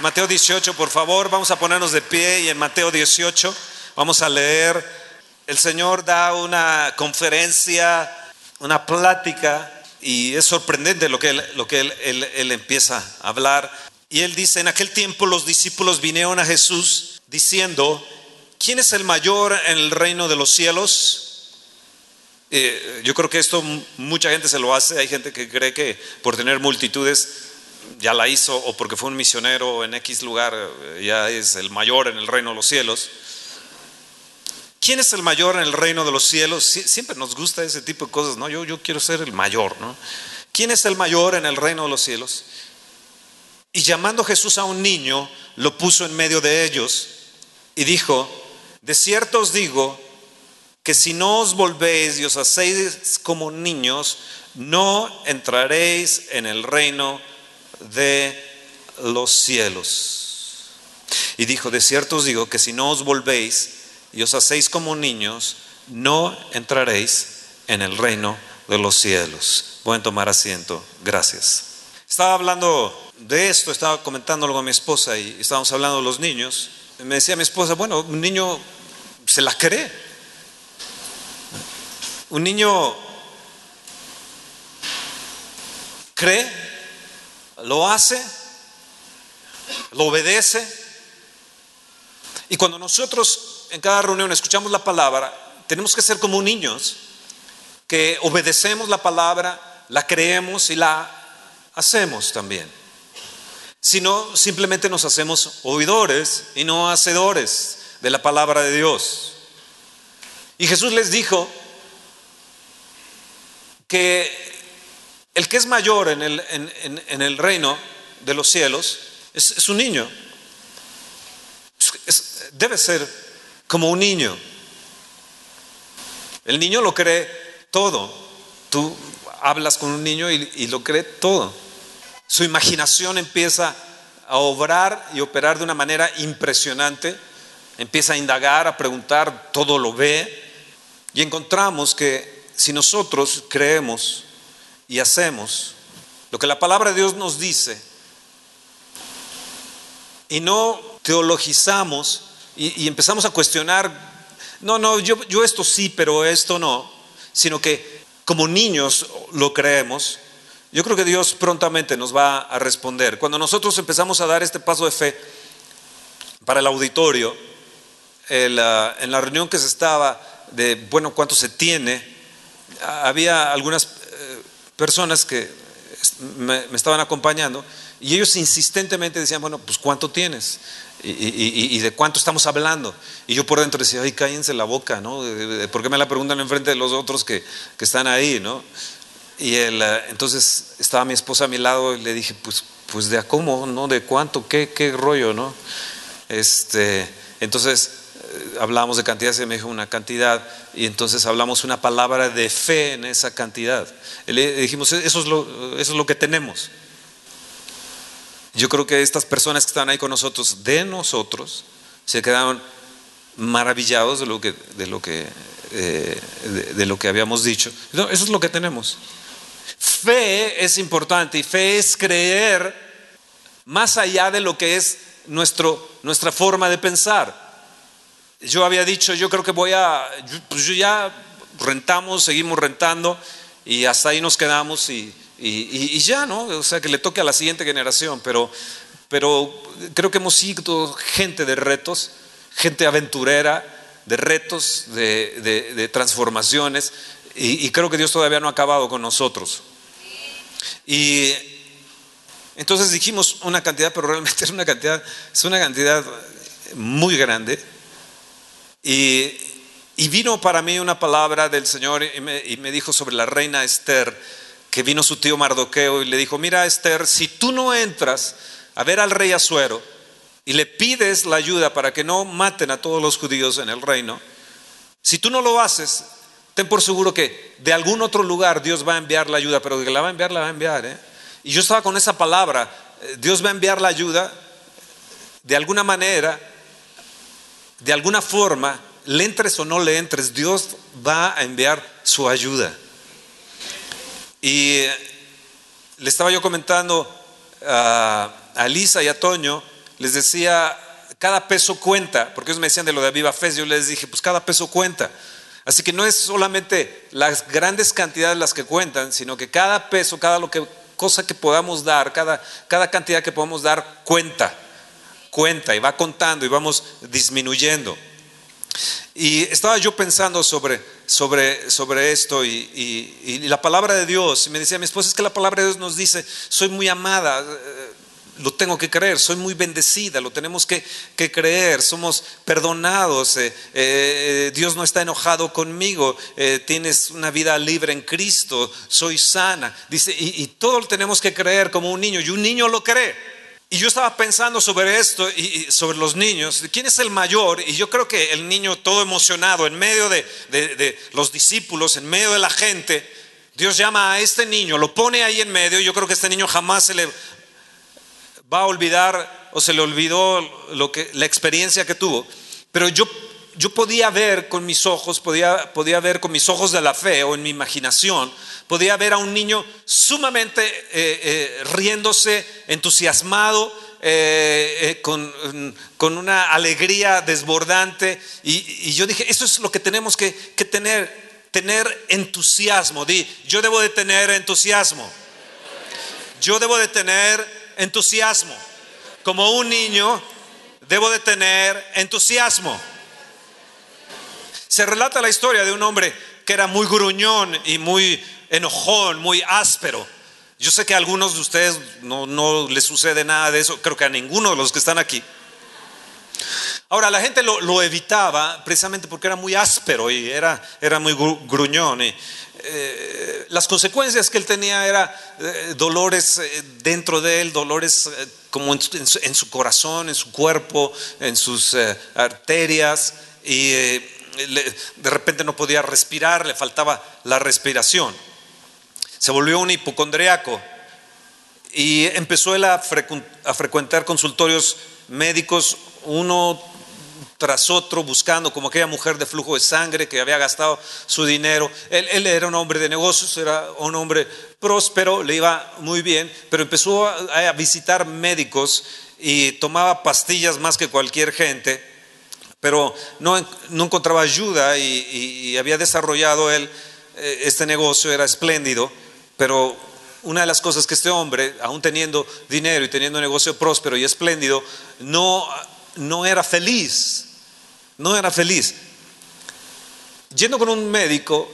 Mateo 18, por favor, vamos a ponernos de pie y en Mateo 18 vamos a leer. El Señor da una conferencia, una plática y es sorprendente lo que, él, lo que él, él empieza a hablar. Y él dice, en aquel tiempo los discípulos vinieron a Jesús diciendo, ¿quién es el mayor en el reino de los cielos? Eh, yo creo que esto mucha gente se lo hace, hay gente que cree que por tener multitudes ya la hizo o porque fue un misionero en X lugar eh, ya es el mayor en el reino de los cielos. ¿Quién es el mayor en el reino de los cielos? siempre nos gusta ese tipo de cosas, ¿no? Yo, yo quiero ser el mayor, ¿no? ¿Quién es el mayor en el reino de los cielos? Y llamando Jesús a un niño, lo puso en medio de ellos y dijo, de cierto os digo, que si no os volvéis y os hacéis como niños, no entraréis en el reino de los cielos. Y dijo, de cierto os digo que si no os volvéis y os hacéis como niños, no entraréis en el reino de los cielos. Pueden tomar asiento. Gracias. Estaba hablando de esto, estaba comentándolo con mi esposa y estábamos hablando de los niños. Me decía mi esposa, bueno, un niño se la cree un niño cree, lo hace, lo obedece. Y cuando nosotros en cada reunión escuchamos la palabra, tenemos que ser como niños, que obedecemos la palabra, la creemos y la hacemos también. Si no, simplemente nos hacemos oidores y no hacedores de la palabra de Dios. Y Jesús les dijo, que el que es mayor en el, reino de los cielos es, un niño. debe ser como un niño. El niño lo cree todo. Tú hablas con un niño y, y lo cree todo. Su imaginación empieza a obrar y operar de una manera impresionante. Empieza a indagar, a preguntar, todo lo ve. Y encontramos que si nosotros creemos y hacemos lo que la palabra de Dios nos dice y no teologizamos y, empezamos a cuestionar, no, no, yo, yo esto sí, pero esto no, sino que como niños lo creemos, yo creo que Dios prontamente nos va a responder. Cuando nosotros empezamos a dar este paso de fe para el auditorio, en la reunión que se estaba de, bueno, cuánto se tiene, había algunas personas que me, estaban acompañando y ellos insistentemente decían, bueno, pues ¿cuánto tienes? Y, de cuánto estamos hablando. Y yo por dentro decía, ay, cállense la boca, ¿no? ¿Por qué me la preguntan enfrente de los otros que, están ahí, ¿no? Y eh, entonces estaba mi esposa a mi lado y le dije, pues, pues de a cómo, ¿no? ¿De cuánto? ¿Qué, qué rollo, ¿no? Este, entonces hablamos de cantidad, se me dijo una cantidad, y entonces hablamos una palabra de fe en esa cantidad. Le dijimos, eso es lo, eso es lo que tenemos. Yo creo que estas personas que estaban ahí con nosotros, de nosotros, se quedaron maravillados de lo que, de lo que, eh, de, lo que habíamos dicho. eso es lo que tenemos. Fe es importante y fe es creer más allá de lo que es nuestro, nuestra forma de pensar. Yo había dicho, yo creo que voy a, pues yo ya rentamos, seguimos rentando y hasta ahí nos quedamos y, ya, ¿no? O sea, que le toque a la siguiente generación, pero, pero creo que hemos sido gente de retos, gente aventurera, de retos, de, transformaciones y, y creo que Dios todavía no ha acabado con nosotros. Y entonces dijimos una cantidad, pero realmente es una cantidad, es una cantidad muy grande. Y, vino para mí una palabra del Señor y me, dijo sobre la reina Esther, que vino su tío Mardoqueo y le dijo, mira Esther, si tú no entras a ver al rey Azuero y le pides la ayuda para que no maten a todos los judíos en el reino, si tú no lo haces, ten por seguro que de algún otro lugar Dios va a enviar la ayuda, pero que la va a enviar, la va a enviar. ¿eh? Y yo estaba con esa palabra, eh, Dios va a enviar la ayuda de alguna manera de alguna forma, le entres o no le entres, Dios va a enviar su ayuda. Y le estaba yo comentando a, Lisa y a Toño les decía, cada peso cuenta, porque ellos me decían de lo de Viva Fe, yo les dije, pues cada peso cuenta. Así que no es solamente las grandes cantidades las que cuentan, sino que cada peso, cada lo que, cosa que podamos dar, cada, cada cantidad que podamos dar cuenta, cuenta y va contando y vamos disminuyendo. Y estaba yo pensando sobre, sobre, sobre esto y, y, la palabra de Dios, y me decía mi esposa, es que la palabra de Dios nos dice, soy muy amada, lo tengo que creer, soy muy bendecida, lo tenemos que, creer, somos perdonados, eh, eh, Dios no está enojado conmigo, eh, tienes una vida libre en Cristo, soy sana. Dice, y, todo lo tenemos que creer como un niño, y un niño lo cree. Y yo estaba pensando sobre esto y, sobre los niños, ¿quién es el mayor? Y yo creo que el niño todo emocionado, en medio de, de los discípulos, en medio de la gente, Dios llama a este niño, lo pone ahí en medio. Yo creo que este niño jamás se le va a olvidar o se le olvidó lo que, la experiencia que tuvo. Pero yo, yo podía ver con mis ojos, podía, podía ver con mis ojos de la fe o en mi imaginación, podía ver a un niño sumamente eh, eh, riéndose, entusiasmado, eh, con, con, una alegría desbordante. Y, yo dije, eso es lo que tenemos que, que tener, tener entusiasmo. Di, yo debo de tener entusiasmo. Yo debo de tener entusiasmo. Como un niño, debo de tener entusiasmo. Se relata la historia de un hombre que era muy gruñón y muy enojón, muy áspero. Yo sé que a algunos de ustedes no, no les sucede nada de eso, creo que a ninguno de los que están aquí. Ahora, la gente lo, evitaba precisamente porque era muy áspero y era, muy gruñón. Eh, las consecuencias que él tenía eran eh, dolores eh, dentro de él, dolores como en, su corazón, en su cuerpo, en sus arterias, y de repente no podía respirar, le faltaba la respiración. Se volvió un hipocondriaco y empezó él a, a frecuentar consultorios médicos, uno tras otro buscando, como aquella mujer de flujo de sangre que había gastado su dinero. Él, era un hombre de negocios, era un hombre próspero, le iba muy bien, pero empezó a, visitar médicos y tomaba pastillas más que cualquier gente, pero no, encontraba ayuda y, había desarrollado él eh, este negocio, era espléndido, pero una de las cosas que este hombre, aún teniendo dinero y teniendo un negocio próspero y espléndido, no, no era feliz no era feliz. Yendo con un médico,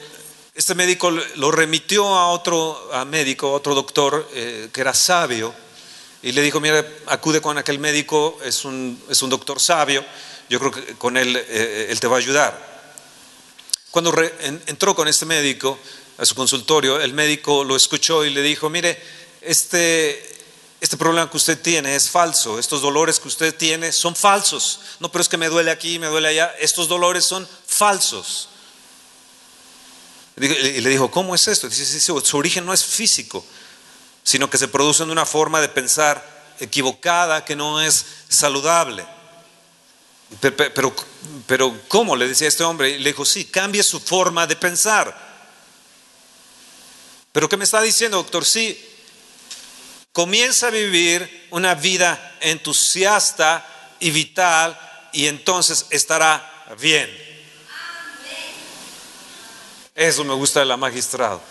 este médico lo remitió a otro médico, otro doctor eh, que era sabio, y le dijo, mira, acude con aquel médico, es un, es un doctor sabio, yo creo que con él, eh, él te va a ayudar. Cuando entró con este médico a su consultorio, el médico lo escuchó y le dijo, mire, este, este problema que usted tiene es falso, estos dolores que usted tiene son falsos. No, pero es que me duele aquí, me duele allá, estos dolores son falsos. Y le dijo, ¿cómo es esto? Dice, su origen no es físico, sino que se produce de una forma de pensar equivocada que no es saludable. Pero, pero, ¿cómo? Le decía este hombre. Le dijo, sí, cambie su forma de pensar. ¿Pero qué me está diciendo, doctor? Sí, Comienza a vivir una vida entusiasta y vital y entonces estará bien. Eso me gusta de la magistrado.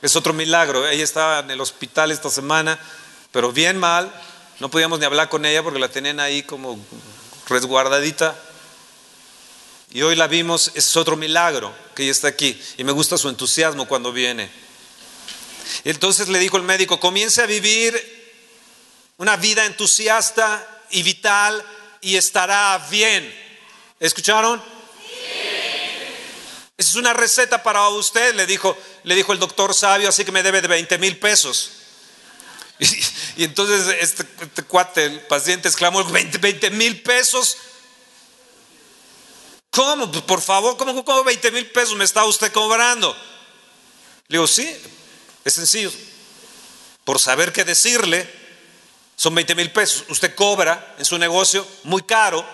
Es otro milagro. Ella estaba en el hospital esta semana, pero bien mal. No podíamos ni hablar con ella porque la tenían ahí como resguardadita. Y hoy la vimos, es otro milagro que ella está aquí. Y me gusta su entusiasmo cuando viene. Entonces le dijo el médico, comience a vivir una vida entusiasta y vital y estará bien. ¿Escucharon? Esa es una receta para usted, le dijo, le dijo el doctor sabio, así que me debe de 20 mil pesos. Y, entonces este, este, cuate, el paciente exclamó, 20 mil pesos. ¿Cómo? Por favor, ¿cómo, cómo 20 mil pesos me está usted cobrando? Le digo, sí, es sencillo. Por saber qué decirle, son 20 mil pesos. Usted cobra en su negocio muy caro.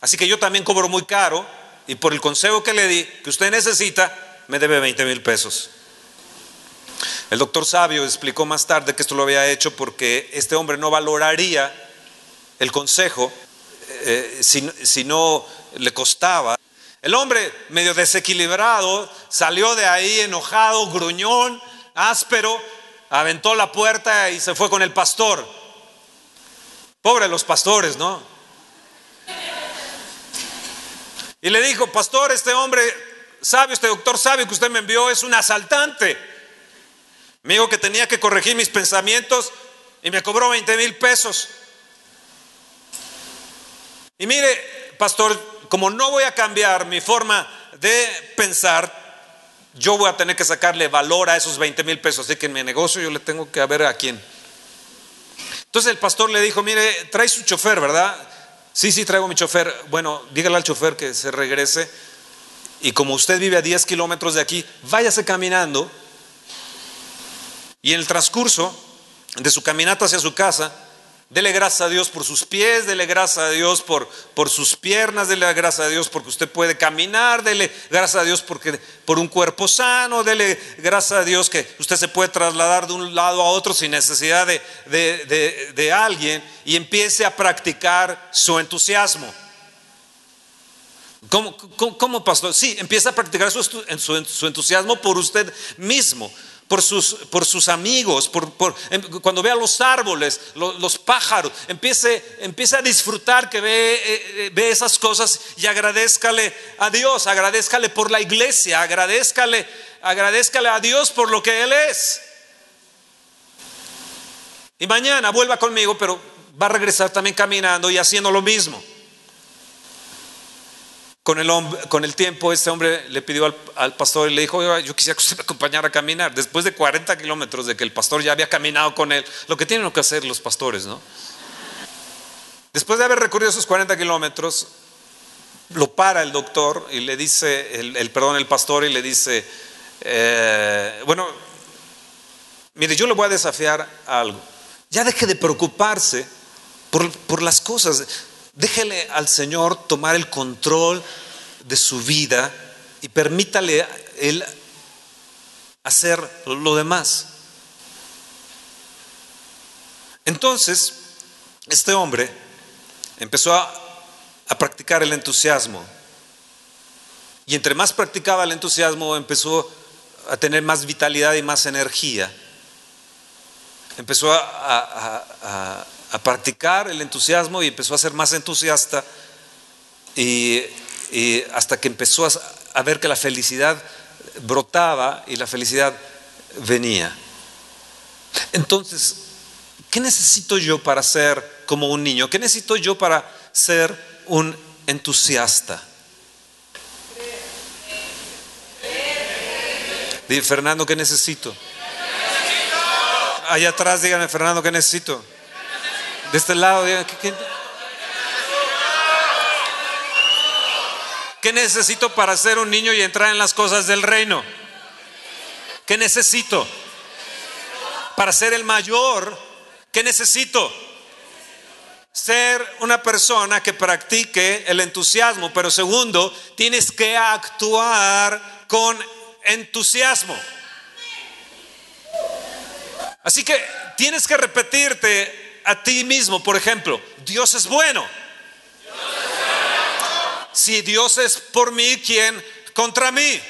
Así que yo también cobro muy caro. Y por el consejo que le di, que usted necesita, me debe 20 mil pesos. El doctor Sabio explicó más tarde que esto lo había hecho porque este hombre no valoraría el consejo, eh, si, si no le costaba. El hombre medio desequilibrado salió de ahí enojado, gruñón, áspero, aventó la puerta y se fue con el pastor. Pobre los pastores, ¿no? Y le dijo, pastor, este hombre sabio, este doctor sabio que usted me envió es un asaltante. Me dijo que tenía que corregir mis pensamientos y me cobró 20 mil pesos. Y mire, pastor, como no voy a cambiar mi forma de pensar, yo voy a tener que sacarle valor a esos 20 mil pesos. Así que en mi negocio yo le tengo que ver a quién. Entonces el pastor le dijo, mire, trae su chofer, ¿verdad? Sí, sí, traigo mi chofer. Bueno, dígale al chofer que se regrese. Y como usted vive a 10 kilómetros de aquí, váyase caminando. Y en el transcurso de su caminata hacia su casa, Dele gracias a Dios por sus pies, dele gracias a Dios por, por sus piernas, dele gracias a Dios porque usted puede caminar, dele gracias a Dios porque, por un cuerpo sano, dele gracias a Dios que usted se puede trasladar de un lado a otro sin necesidad de, de, alguien y empiece a practicar su entusiasmo. ¿Cómo, cómo, pastor? Sí, empieza a practicar su, su entusiasmo por usted mismo por sus, por sus amigos, por, em, cuando vea los árboles, los, pájaros, empiece, empiece, a disfrutar que ve, eh, eh, ve, esas cosas y agradezcale a Dios, agradezcale por la iglesia, agradezcale, agradezcale a Dios por lo que Él es. Y mañana vuelva conmigo, pero va a regresar también caminando y haciendo lo mismo. Con el, con el tiempo, este hombre le pidió al, pastor y le dijo, yo quisiera que usted me acompañara a caminar. Después de 40 kilómetros de que el pastor ya había caminado con él, lo que tienen que hacer los pastores, ¿no? Después de haber recorrido esos 40 kilómetros, lo para el doctor y le dice, el, perdón, el pastor y le dice, eh, bueno, mire, yo le voy a desafiar algo. Ya deje de preocuparse por, por las cosas. Déjele al Señor tomar el control de su vida y permítale a Él hacer lo demás. Entonces, este hombre empezó a, practicar el entusiasmo. Y entre más practicaba el entusiasmo, empezó a tener más vitalidad y más energía. Empezó a practicar el entusiasmo y empezó a ser más entusiasta y, hasta que empezó a, ver que la felicidad brotaba y la felicidad venía. Entonces, ¿qué necesito yo para ser como un niño? ¿Qué necesito yo para ser un entusiasta? Dile, Fernando, ¿qué necesito? Allá atrás, díganme, Fernando, ¿qué necesito? De este lado, ¿qué, necesito para ser un niño y entrar en las cosas del reino? ¿Qué necesito? Para ser el mayor, ¿qué necesito? Ser una persona que practique el entusiasmo, pero segundo, tienes que actuar con entusiasmo. Así que tienes que repetirte a ti mismo, por ejemplo, Dios es bueno. Si Dios es por mí, ¿quién contra mí?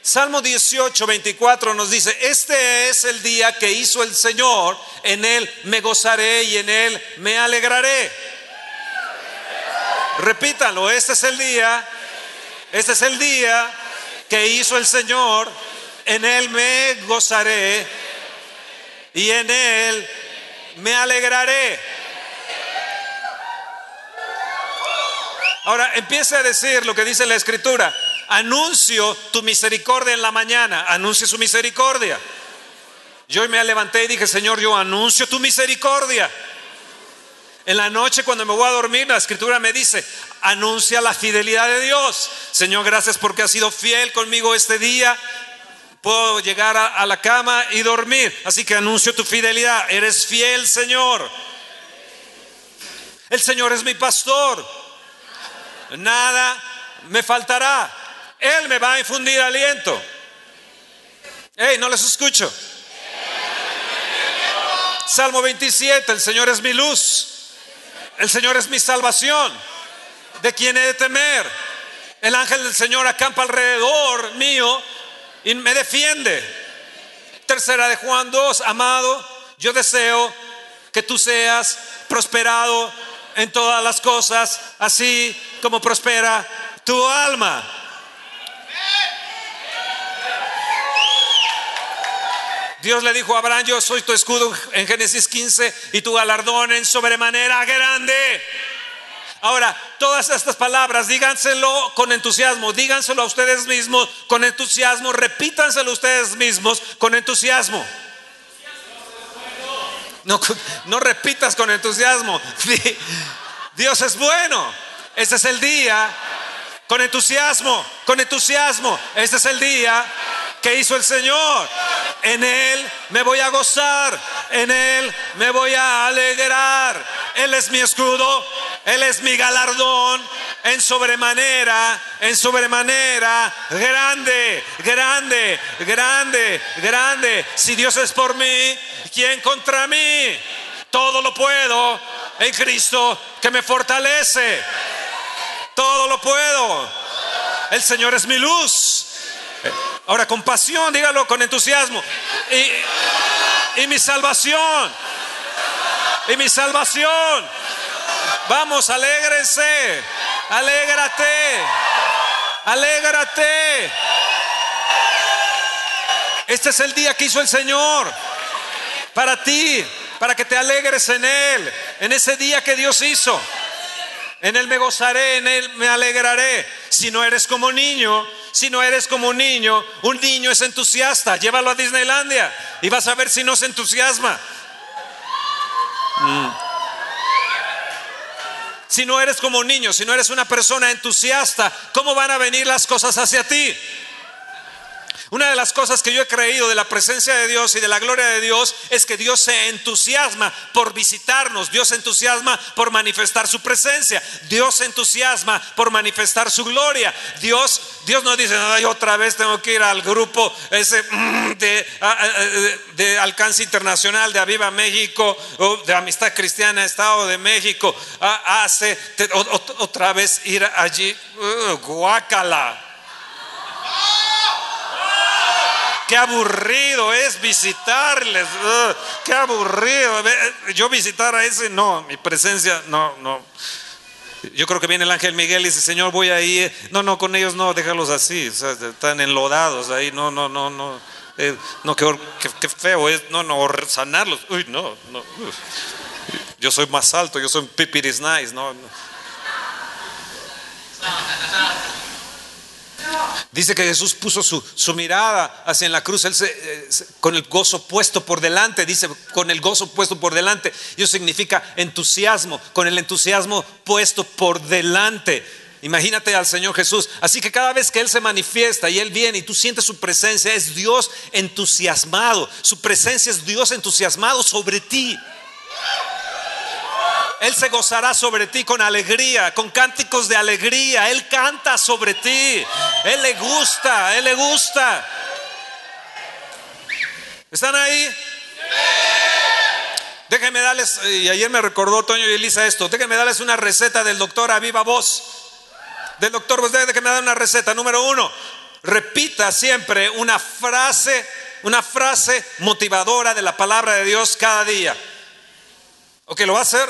Salmo 18, 24 nos dice, este es el día que hizo el Señor, en él me gozaré y en él me alegraré. Repítalo, este es el día, este es el día que hizo el Señor, en él me gozaré y en él me alegraré. Ahora empiece a decir lo que dice la escritura. Anuncio tu misericordia en la mañana. Anuncio su misericordia. Yo me levanté y dije, Señor, yo anuncio tu misericordia. En la noche cuando me voy a dormir, la escritura me dice, anuncia la fidelidad de Dios. Señor, gracias porque has sido fiel conmigo este día puedo llegar a, la cama y dormir. Así que anuncio tu fidelidad. Eres fiel, Señor. El Señor es mi pastor. Nada me faltará. Él me va a infundir aliento. Hey, no les escucho. Salmo 27, el Señor es mi luz. El Señor es mi salvación. ¿De quién he de temer? El ángel del Señor acampa alrededor mío y me defiende. Tercera de Juan 2, amado, yo deseo que tú seas prosperado en todas las cosas, así como prospera tu alma. Dios le dijo a Abraham, yo soy tu escudo en Génesis 15 y tu galardón en sobremanera grande. Ahora, todas estas palabras, díganselo con entusiasmo, díganselo a ustedes mismos con entusiasmo, repítanselo a ustedes mismos con entusiasmo. No, no repitas con entusiasmo. Dios es bueno. Este es el día. Con entusiasmo, con entusiasmo. Este es el día que hizo el Señor. En Él me voy a gozar. En Él me voy a alegrar. Él es mi escudo. Él es mi galardón. En sobremanera, en sobremanera. Grande, grande, grande, grande. Si Dios es por mí, ¿quién contra mí? Todo lo puedo en Cristo que me fortalece. Todo lo puedo. El Señor es mi luz. Ahora, con pasión, dígalo con entusiasmo. Y, y mi salvación. Y mi salvación. Vamos, alégrense. Alégrate. Alégrate. Este es el día que hizo el Señor para ti, para que te alegres en Él, en ese día que Dios hizo. En Él me gozaré, en Él me alegraré. Si no eres como niño, si no eres como un niño, un niño es entusiasta. Llévalo a Disneylandia y vas a ver si no se entusiasma. Mm. Si no eres como un niño, si no eres una persona entusiasta, ¿cómo van a venir las cosas hacia ti? Una de las cosas que yo he creído de la presencia de Dios y de la gloria de Dios es que Dios se entusiasma por visitarnos, Dios se entusiasma por manifestar su presencia, Dios se entusiasma por manifestar su gloria. Dios, Dios no dice, ay, otra vez tengo que ir al grupo ese mm, de, alcance internacional de Aviva México o de Amistad Cristiana Estado de México, hace otra vez ir allí, uh, guácala. Qué aburrido es visitarles. qué aburrido. Yo visitar a ese, no, mi presencia, no, no. Yo creo que viene el ángel Miguel y dice, Señor, voy ahí. No, no, con ellos no, déjalos así. están enlodados ahí. No, no, no, no. Eh, no, qué, qué, feo es. No, no, sanarlos. Uy, no, no. Yo soy más alto, yo soy un pipiris nice. No, no. Dice que Jesús puso su, mirada hacia la cruz, él eh, con el gozo puesto por delante, dice, con el gozo puesto por delante. Eso significa entusiasmo, con el entusiasmo puesto por delante. Imagínate al Señor Jesús. Así que cada vez que Él se manifiesta y Él viene y tú sientes su presencia, es Dios entusiasmado. Su presencia es Dios entusiasmado sobre ti. Él se gozará sobre ti con alegría, con cánticos de alegría. Él canta sobre ti. Él le gusta, Él le gusta. ¿Están ahí? Déjenme darles, y ayer me recordó Toño y Elisa esto, déjenme darles una receta del doctor a viva voz. Del doctor, pues déjenme dar una receta. Número uno, repita siempre una frase, una frase motivadora de la palabra de Dios cada día. ¿Ok? ¿Lo va a hacer?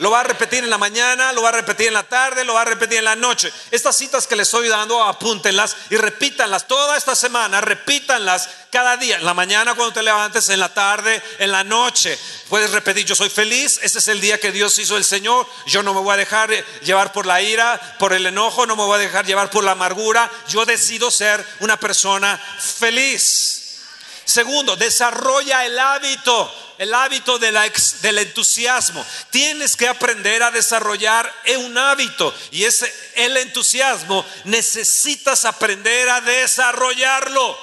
Lo va a repetir en la mañana, lo va a repetir en la tarde, lo va a repetir en la noche. Estas citas que les estoy dando, apúntenlas y repítanlas toda esta semana, repítanlas cada día. En la mañana cuando te levantes, en la tarde, en la noche. Puedes repetir, yo soy feliz, este es el día que Dios hizo el Señor, yo no me voy a dejar llevar por la ira, por el enojo, no me voy a dejar llevar por la amargura, yo decido ser una persona feliz. Segundo, desarrolla el hábito, el hábito del entusiasmo. Tienes que aprender a desarrollar un hábito y ese el entusiasmo necesitas aprender a desarrollarlo.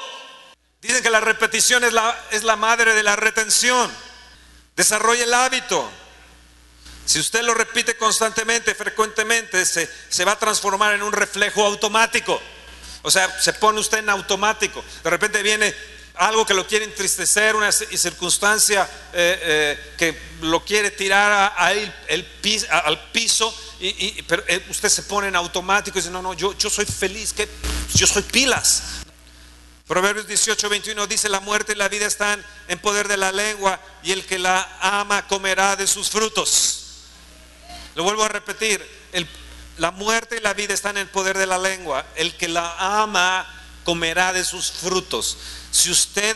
Dicen que la repetición es la, madre de la retención. Desarrolla el hábito. Si usted lo repite constantemente, frecuentemente, se va a transformar en un reflejo automático. O sea, se pone usted en automático. De repente viene algo que lo quiere entristecer, una circunstancia eh, eh, que lo quiere tirar a, el, al piso, y, pero eh, usted se pone en automático y dice, no, no, yo, yo soy feliz, que yo soy pilas. Proverbios 18, 21 dice, la muerte y la vida están en poder de la lengua y el que la ama comerá de sus frutos. Lo vuelvo a repetir, la muerte y la vida están en poder de la lengua. El que la ama comerá de sus frutos. Si usted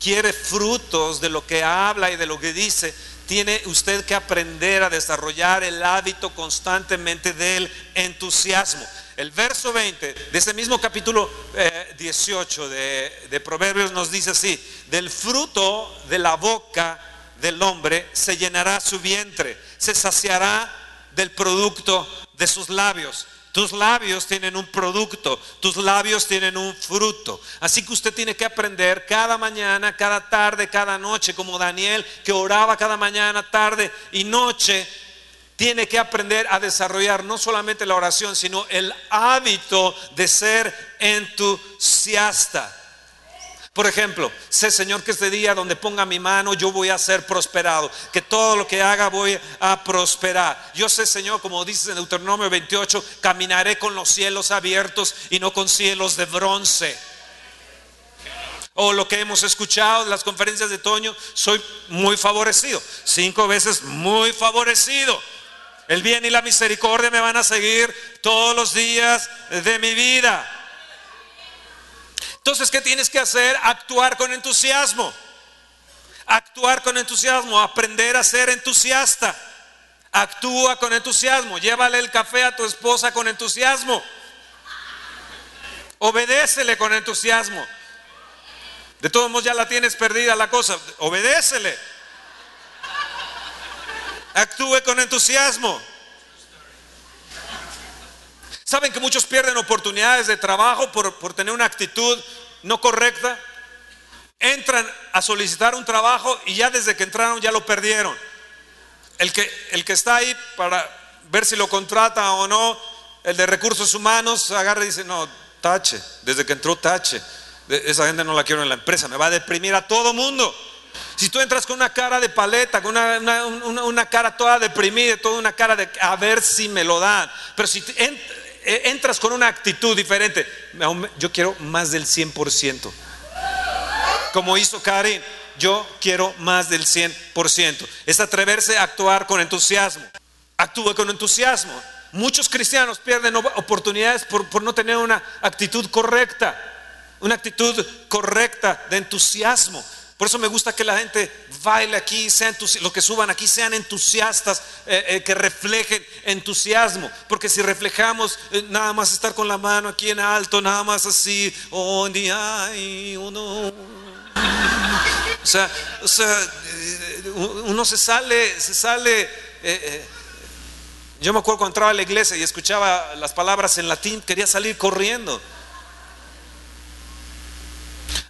quiere frutos de lo que habla y de lo que dice, tiene usted que aprender a desarrollar el hábito constantemente del entusiasmo. El verso 20 de ese mismo capítulo 18 eh, de, de Proverbios nos dice así, del fruto de la boca del hombre se llenará su vientre, se saciará del producto de sus labios. Tus labios tienen un producto, tus labios tienen un fruto. Así que usted tiene que aprender cada mañana, cada tarde, cada noche, como Daniel que oraba cada mañana, tarde y noche tiene que aprender a desarrollar no solamente la oración, sino el hábito de ser entusiasta. Por ejemplo, sé Señor que este día donde ponga mi mano yo voy a ser prosperado, que todo lo que haga voy a prosperar. Yo sé Señor, como dice en Deuteronomio 28, caminaré con los cielos abiertos y no con cielos de bronce. O lo que hemos escuchado en las conferencias de Toño, soy muy favorecido, cinco veces muy favorecido. El bien y la misericordia me van a seguir todos los días de mi vida. Entonces, ¿qué tienes que hacer? Actuar con entusiasmo. Actuar con entusiasmo, aprender a ser entusiasta. Actúa con entusiasmo. Llévale el café a tu esposa con entusiasmo. Obedécele con entusiasmo. De todos modos ya la tienes perdida la cosa. Obedécele actúe con entusiasmo. ¿Saben que muchos pierden oportunidades de trabajo por, por, tener una actitud no correcta? Entran a solicitar un trabajo y ya desde que entraron ya lo perdieron. El que, el que está ahí para ver si lo contrata o no, el de recursos humanos agarra y dice, no, tache, desde que entró tache. Esa gente no la quiero en la empresa, me va a deprimir a todo mundo. Si tú entras con una cara de paleta, con una, cara toda deprimida, toda una cara de a ver si me lo dan. Pero si eh, entras con una actitud diferente, yo quiero más del 100%. Como hizo Karin, yo quiero más del 100%. Es atreverse a actuar con entusiasmo. Actúe con entusiasmo. Muchos cristianos pierden oportunidades por, por no tener una actitud correcta, una actitud correcta de entusiasmo. Por eso me gusta que la gente baile aquí, sean los que suban aquí sean entusiastas, eh, eh, que reflejen entusiasmo. Porque si reflejamos eh, nada más estar con la mano aquí en alto, nada más así, oh, uno. O sea, o sea, uno se sale, se sale. yo me acuerdo cuando entraba a la iglesia y escuchaba las palabras en latín, quería salir corriendo.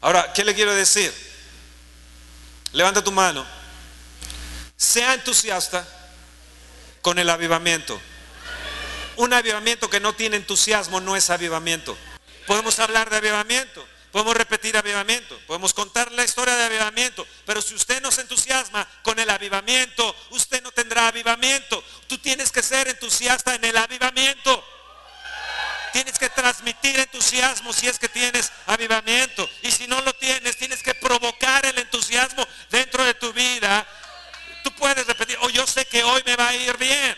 Ahora, ¿qué le quiero decir? Levanta tu mano. Sea entusiasta con el avivamiento. Un avivamiento que no tiene entusiasmo no es avivamiento. Podemos hablar de avivamiento, podemos repetir avivamiento, podemos contar la historia de avivamiento, pero si usted no se entusiasma con el avivamiento, usted no tendrá avivamiento. Tú tienes que ser entusiasta en el avivamiento. Tienes que transmitir entusiasmo si es que tienes avivamiento. Y si no lo tienes, tienes que provocar el entusiasmo dentro de tu vida. Tú puedes repetir, oh, yo sé que hoy me va a ir bien.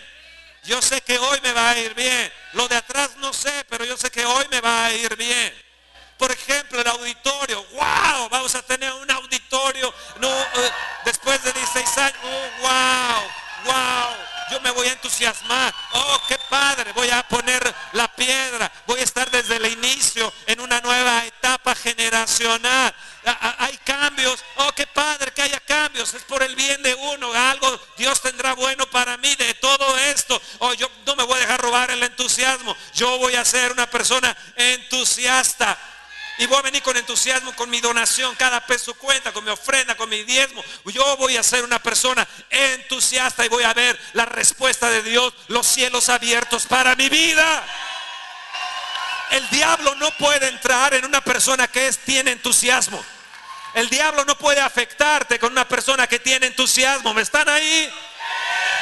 Yo sé que hoy me va a ir bien. Lo de atrás no sé, pero yo sé que hoy me va a ir bien. Por ejemplo, el auditorio. ¡Wow! Vamos a tener un auditorio. Eh, después de 16 años. Oh, ¡Wow! ¡Wow! Yo me voy a entusiasmar. Oh, qué padre, voy a poner la piedra, voy a estar desde el inicio en una nueva etapa generacional. Hay cambios, oh, qué padre que haya cambios, es por el bien de uno, algo Dios tendrá bueno para mí de todo esto. Oh, yo no me voy a dejar robar el entusiasmo, yo voy a ser una persona entusiasta. Y voy a venir con entusiasmo, con mi donación, cada peso cuenta, con mi ofrenda, con mi diezmo. Yo voy a ser una persona entusiasta y voy a ver la respuesta de Dios, los cielos abiertos para mi vida. El diablo no puede entrar en una persona que es, tiene entusiasmo. El diablo no puede afectarte con una persona que tiene entusiasmo. ¿Me están ahí?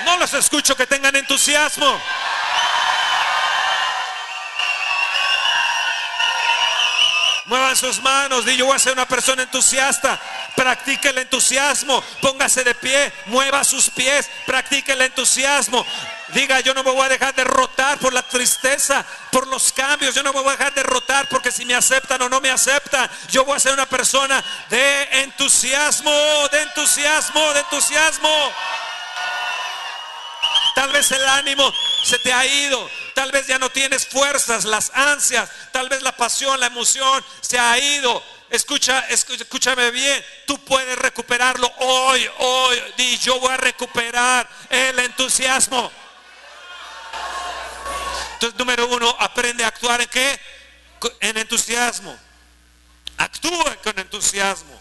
No los escucho que tengan entusiasmo. Muevan sus manos, di yo voy a ser una persona entusiasta. Practique el entusiasmo, póngase de pie, mueva sus pies, practique el entusiasmo. Diga, yo no me voy a dejar derrotar por la tristeza, por los cambios. Yo no me voy a dejar derrotar porque si me aceptan o no me aceptan. Yo voy a ser una persona de entusiasmo, de entusiasmo, de entusiasmo. Tal vez el ánimo se te ha ido. Tal vez ya no tienes fuerzas, las ansias. Tal vez la pasión, la emoción se ha ido. Escucha, escúchame bien. Tú puedes recuperarlo hoy, hoy. Y yo voy a recuperar el entusiasmo. Entonces, número uno, aprende a actuar en qué? En entusiasmo. Actúa con entusiasmo.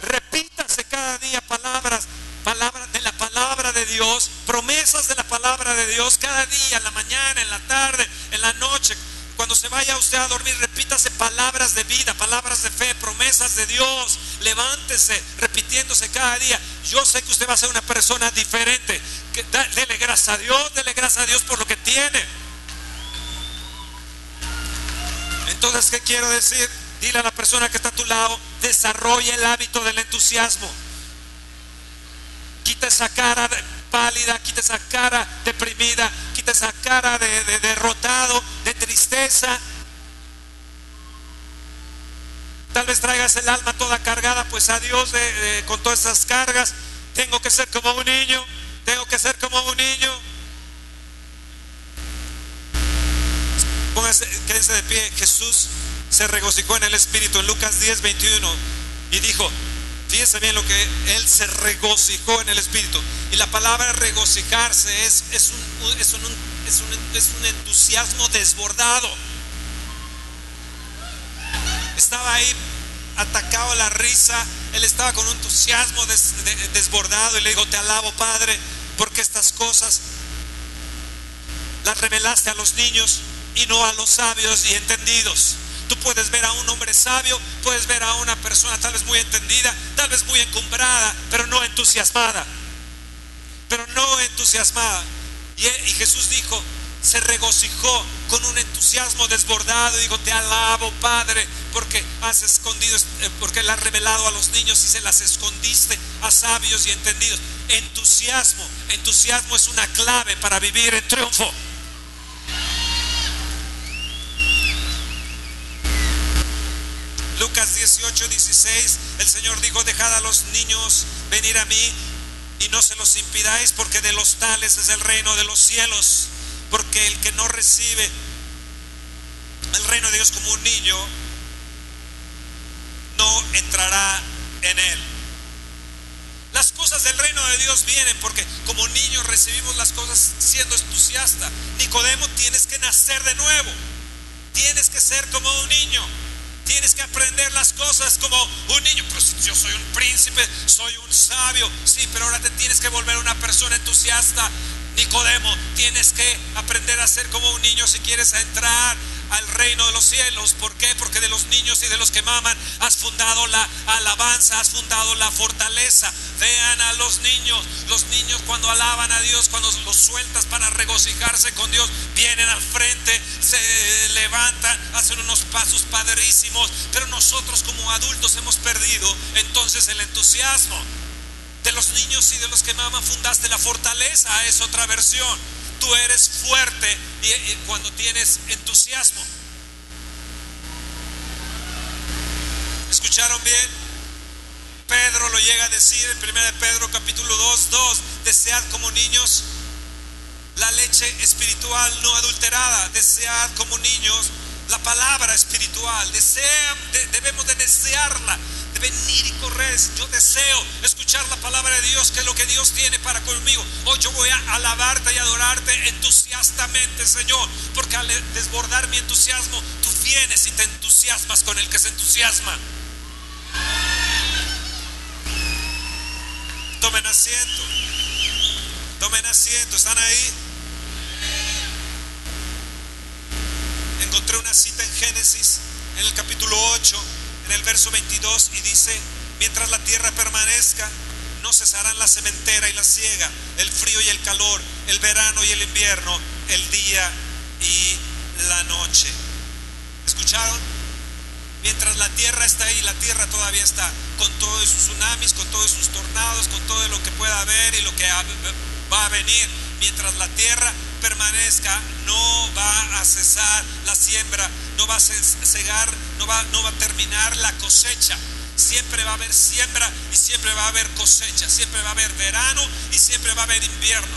Repítase cada día palabras palabras de la palabra de Dios, promesas de la palabra de Dios cada día, en la mañana, en la tarde, en la noche. Cuando se vaya usted a dormir, repítase palabras de vida, palabras de fe, promesas de Dios. Levántese repitiéndose cada día. Yo sé que usted va a ser una persona diferente. Dele gracias a Dios, dele gracias a Dios por lo que tiene. Entonces, ¿qué quiero decir? Dile a la persona que está a tu lado, desarrolle el hábito del entusiasmo. Quita esa cara pálida, quita esa cara deprimida, quita esa cara de, derrotado, de tristeza. Tal vez traigas el alma toda cargada, pues a Dios con todas esas cargas. Tengo que ser como un niño, tengo que ser como un niño. Pónganse, quédense de pie. Jesús se regocijó en el Espíritu en Lucas 10, 21 y dijo, Fíjense bien lo que él se regocijó en el Espíritu. Y la palabra regocijarse es, es, un, es, un, entusiasmo desbordado. Estaba ahí atacado a la risa. Él estaba con un entusiasmo desbordado y le dijo, te alabo Padre, porque estas cosas las revelaste a los niños y no a los sabios y entendidos. Tú puedes ver a un hombre sabio, puedes ver a una persona tal vez muy entendida, tal vez muy encumbrada, pero no entusiasmada. Pero no entusiasmada. Y, Jesús dijo, se regocijó con un entusiasmo desbordado. Digo, te alabo, Padre, porque has escondido, eh, porque le has revelado a los niños y se las escondiste a sabios y entendidos. Entusiasmo, entusiasmo es una clave para vivir en triunfo. Lucas 18, 16, el Señor dijo, dejad a los niños venir a mí y no se los impidáis porque de los tales es el reino de los cielos. Porque el que no recibe el reino de Dios como un niño, no entrará en él. Las cosas del reino de Dios vienen porque como niños recibimos las cosas siendo entusiasta. Nicodemo, tienes que nacer de nuevo. Tienes que ser como un niño. Tienes que aprender las cosas como un niño. Pero si yo soy un príncipe, soy un sabio. Sí, pero ahora te tienes que volver una persona entusiasta. Nicodemo, tienes que aprender a ser como un niño si quieres entrar al reino de los cielos. ¿Por qué? Porque de los niños y de los que maman has fundado la alabanza, has fundado la fortaleza. Vean a los niños. Los niños cuando alaban a Dios, cuando los sueltas para regocijarse con Dios, vienen al frente, se levantan, hacen unos pasos padrísimos. Pero nosotros como adultos hemos perdido entonces el entusiasmo. De los niños y de los que maman fundaste la fortaleza, es otra versión tú eres fuerte y, cuando tienes entusiasmo. ¿Escucharon bien? Pedro lo llega a decir en 1 Pedro capítulo 2, 2, desead como niños la leche espiritual no adulterada, desead como niños la palabra espiritual, desean, debemos de desearla, de venir y correr. Yo deseo escuchar la palabra de Dios, que es lo que Dios tiene para conmigo. Hoy yo voy a alabarte y adorarte entusiastamente, Señor, porque al desbordar mi entusiasmo, tú vienes y te entusiasmas con el que se entusiasma. Tomen asiento. Tomen asiento. ¿Están ahí? encontré una cita en Génesis, en el capítulo 8, en el verso 22 y dice, mientras la tierra permanezca, no cesarán la cementera y la siega, el frío y el calor, el verano y el invierno, el día y la noche. ¿Escucharon? Mientras la tierra está ahí, la tierra todavía está, con todos sus tsunamis, con todos sus tornados, con todo lo que pueda haber y lo que va a venir. Mientras la tierra permanezca, no va a cesar la siembra, no va a cegar, no va, no va a terminar la cosecha. Siempre va a haber siembra y siempre va a haber cosecha. Siempre va a haber verano y siempre va a haber invierno.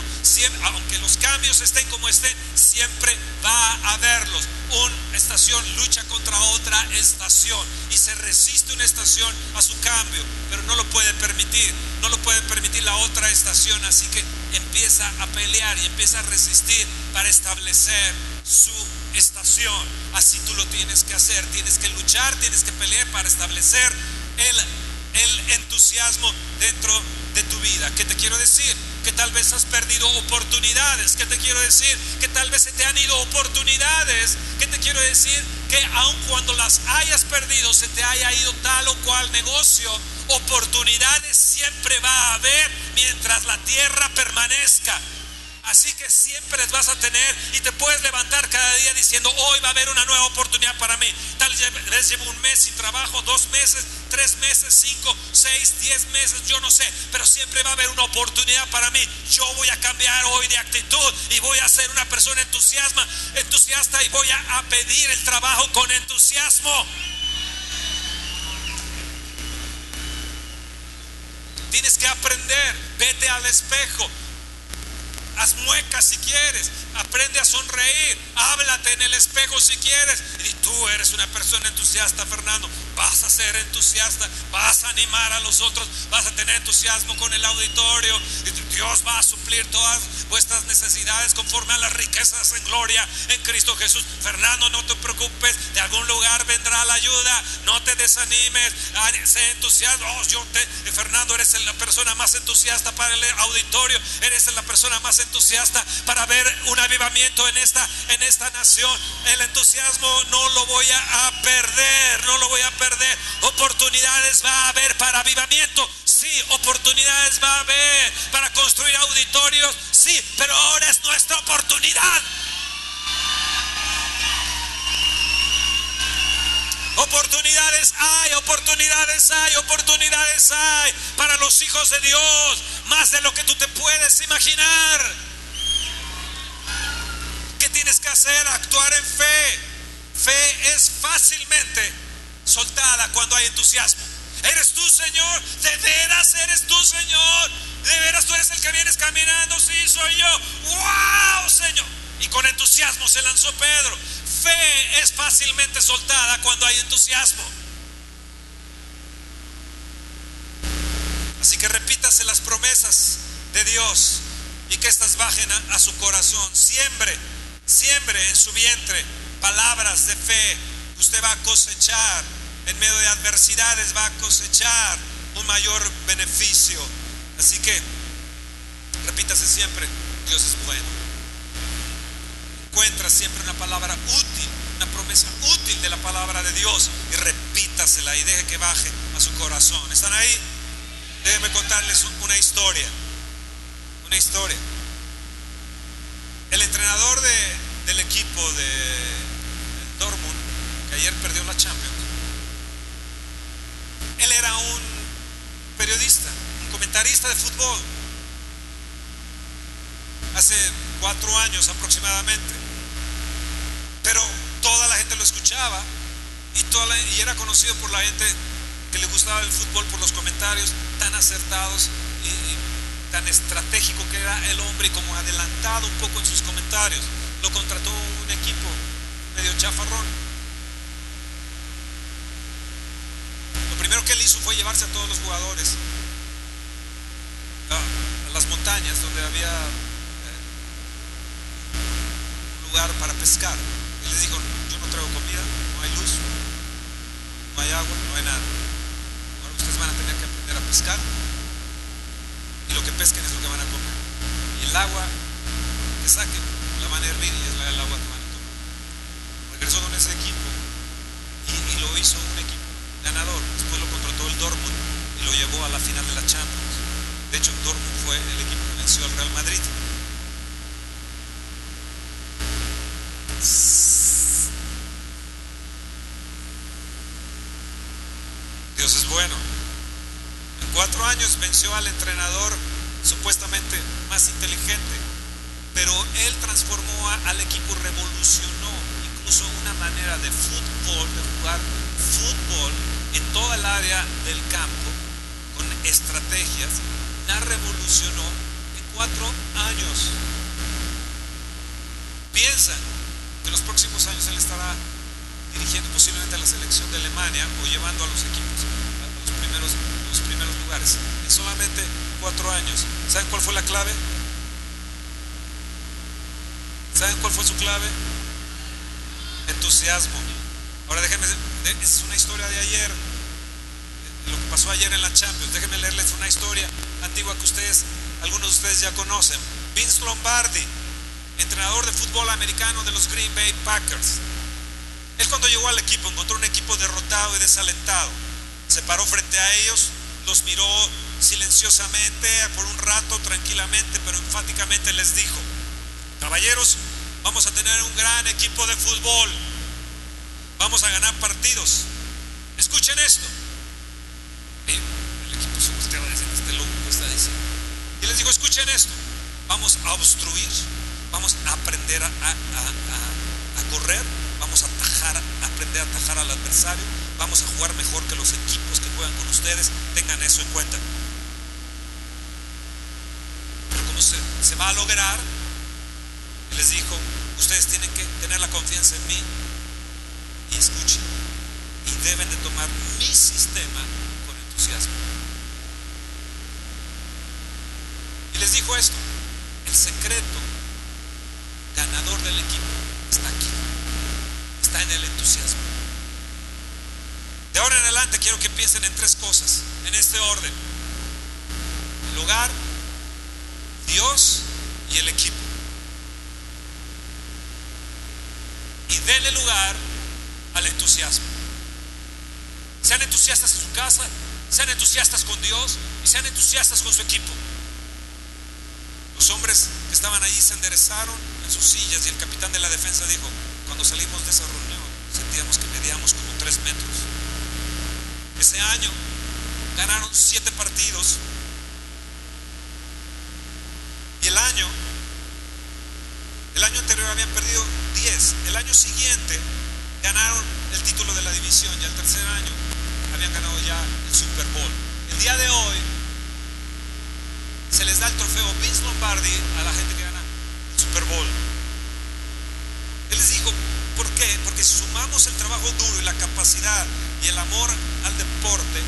aunque los cambios estén como estén, siempre va a haberlos. Una estación lucha contra otra estación y se resiste una estación a su cambio, pero no lo puede permitir. No lo puede permitir la otra estación. Así que empieza a pelear y empieza a resistir para establecer su estación. Así tú lo tienes que hacer. Tienes que luchar, tienes que pelear para establecer el, el entusiasmo dentro de tu vida. ¿Qué te quiero decir? Que tal vez has perdido oportunidades. ¿Qué te quiero decir? Que tal vez se te han ido oportunidades. ¿Qué te quiero decir? Que aun cuando las hayas perdido, se te haya ido tal o cual negocio, oportunidades siempre va a haber mientras la tierra permanezca. Así que siempre vas a tener y te puedes levantar cada día diciendo, hoy va a haber una nueva oportunidad para mí. Tal vez llevo un mes sin trabajo, dos meses, tres meses, cinco, seis, diez meses, yo no sé, pero siempre va a haber una oportunidad para mí. Yo voy a cambiar hoy de actitud y voy a ser una persona entusiasma, entusiasta y voy a, a pedir el trabajo con entusiasmo. Tienes que aprender, vete al espejo, haz muecas si quieres, aprende a sonreír, háblate en el espejo si quieres. Y tú eres una persona entusiasta, Fernando, vas a ser entusiasta, vas a animar a los otros, vas a tener entusiasmo con el auditorio. Dios va a suplir todas vuestras necesidades conforme a las riquezas en gloria en Cristo Jesús. Fernando, no te preocupes, de algún lugar vendrá la ayuda, no te desanimes, sé entusiasmo. Oh, yo te, Fernando, eres la persona más entusiasta para el auditorio, eres la persona más entusiasta para ver un avivamiento en esta, en esta nación. El entusiasmo no lo voy a, perder, no lo voy a perder. Oportunidades va a haber para avivamiento. Sí, oportunidades va a haber para construir auditorios. Sí, pero ahora es nuestra oportunidad. Oportunidades hay, oportunidades hay, oportunidades hay para los hijos de Dios, más de lo que tú te puedes imaginar. ¿Qué tienes que hacer? Actuar en fe. Fe es fácilmente soltada cuando hay entusiasmo. ¿Eres tú, Señor? ¿De veras eres tú, Señor? ¿De veras tú eres el que vienes caminando? Sí, soy yo. ¡Wow, Señor! Y con entusiasmo se lanzó Pedro fe es fácilmente soltada cuando hay entusiasmo. Así que repítase las promesas de Dios y que éstas bajen a, su corazón. Siembre, siembre en su vientre palabras de fe. Usted va a cosechar en medio de adversidades, va a cosechar un mayor beneficio. Así que repítase siempre, Dios es bueno encuentra siempre una palabra útil, una promesa útil de la palabra de Dios y repítasela y deje que baje a su corazón. ¿Están ahí? Déjenme contarles una historia. Una historia. El entrenador del equipo de Dortmund, que ayer perdió la Champions, él era un periodista, un comentarista de fútbol. Hace cuatro años aproximadamente pero toda la gente lo escuchaba y, y era conocido por la gente que le gustaba el fútbol por los comentarios tan acertados y, tan estratégico que era el hombre como adelantado un poco en sus comentarios. Lo contrató un equipo medio chafarrón. Lo primero que él hizo fue llevarse a todos los jugadores a, las montañas donde había eh, un lugar para pescar les dijo, yo no traigo comida, no hay luz, no hay agua, no hay nada. Ahora ustedes van a tener que aprender a pescar y lo que pesquen es lo que van a comer. Y el agua que saquen la van a hervir y es el agua que van a tomar. Regresó con ese equipo y, lo hizo un equipo ganador. Después lo contrató el Dortmund y lo llevó a la final de la Champions. De hecho, Dortmund fue el equipo que venció al Real Madrid. Dios es bueno. Cuatro años venció al entrenador supuestamente más inteligente, pero él transformó al equipo, revolucionó incluso una manera de fútbol, de jugar fútbol en toda el área del campo, con estrategias, la revolucionó en cuatro años. Piensa que en los próximos años él estará dirigiendo posiblemente a la selección de Alemania o llevando a los equipos a los primeros lugares. En solamente cuatro años. ¿Saben cuál fue la clave? ¿Saben cuál fue su clave? Entusiasmo. Ahora déjenme, es una historia de ayer, lo que pasó ayer en la Champions. Déjenme leerles una historia antigua que ustedes, algunos de ustedes ya conocen. Vince Lombardi, entrenador de fútbol americano de los Green Bay Packers. Él cuando llegó al equipo encontró un equipo derrotado y desalentado. Se paró frente a ellos, los miró silenciosamente por un rato, tranquilamente, pero enfáticamente les dijo, caballeros, vamos a tener un gran equipo de fútbol, vamos a ganar partidos. Escuchen esto. Y el equipo se volteaba diciendo, este loco está diciendo. Y les dijo, escuchen esto, vamos a obstruir, vamos a aprender a, a, correr, vamos a atajar, aprender a atajar al adversario, vamos a jugar mejor que los equipos que juegan con ustedes, tengan eso en cuenta. Pero como se, se va a lograr, les dijo, ustedes tienen que tener la confianza en mí y escuchen, y deben de tomar mi sistema con entusiasmo. Y les dijo esto, el secreto ganador del equipo está aquí, está en el entusiasmo. De ahora en adelante quiero que piensen en tres cosas, en este orden. El lugar, Dios y el equipo. Y denle lugar al entusiasmo. Sean entusiastas en su casa, sean entusiastas con Dios y sean entusiastas con su equipo. Los hombres que estaban allí se enderezaron en sus sillas y el capitán de la defensa dijo, cuando salimos de esa reunión sentíamos que medíamos como tres metros. Ese año ganaron siete partidos y el año, el año anterior habían perdido diez. El año siguiente ganaron el título de la división y el tercer año habían ganado ya el Super Bowl. El día de hoy se les da el trofeo Vince Lombardi a la gente que gana el Super Bowl. Él les dijo, ¿por qué? Porque si sumamos el trabajo duro y la capacidad y el amor al deporte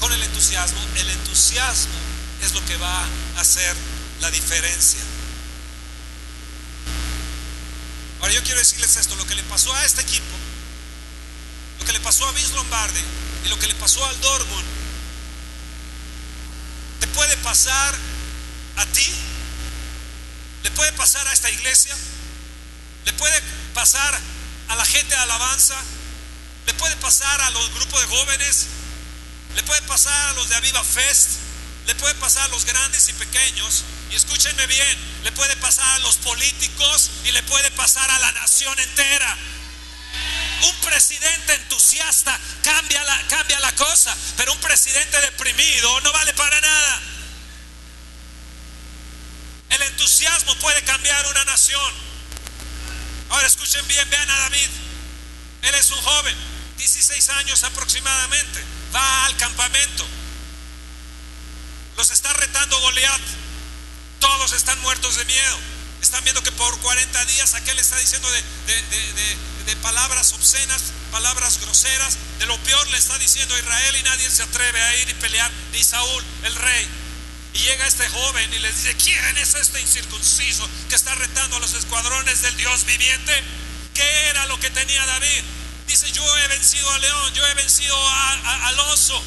con el entusiasmo, el entusiasmo es lo que va a hacer la diferencia. Ahora yo quiero decirles esto, lo que le pasó a este equipo, lo que le pasó a Vince Lombardi y lo que le pasó al Dortmund, te puede pasar a ti, le puede pasar a esta iglesia, le puede pasar a la gente de alabanza, le puede pasar a los grupos de jóvenes, le puede pasar a los de Aviva Fest, le puede pasar a los grandes y pequeños, y escúchenme bien, le puede pasar a los políticos y le puede pasar a la nación entera. Un presidente entusiasta cambia la, cambia la cosa, pero un presidente deprimido no vale para nada. El entusiasmo puede cambiar una nación. Ahora escuchen bien, vean a David. Él es un joven, 16 años aproximadamente. Va al campamento. Los está retando Goliat. Todos están muertos de miedo. Están viendo que por 40 días aquel está diciendo de, de, de, de, palabras obscenas, palabras groseras. De lo peor le está diciendo a Israel y nadie se atreve a ir y pelear, ni Saúl, el rey. Y llega este joven y les dice, ¿quién es este incircunciso que está retando a los escuadrones del Dios viviente? ¿Qué era lo que tenía David? Dice, yo he vencido al león, yo he vencido a, a, al oso.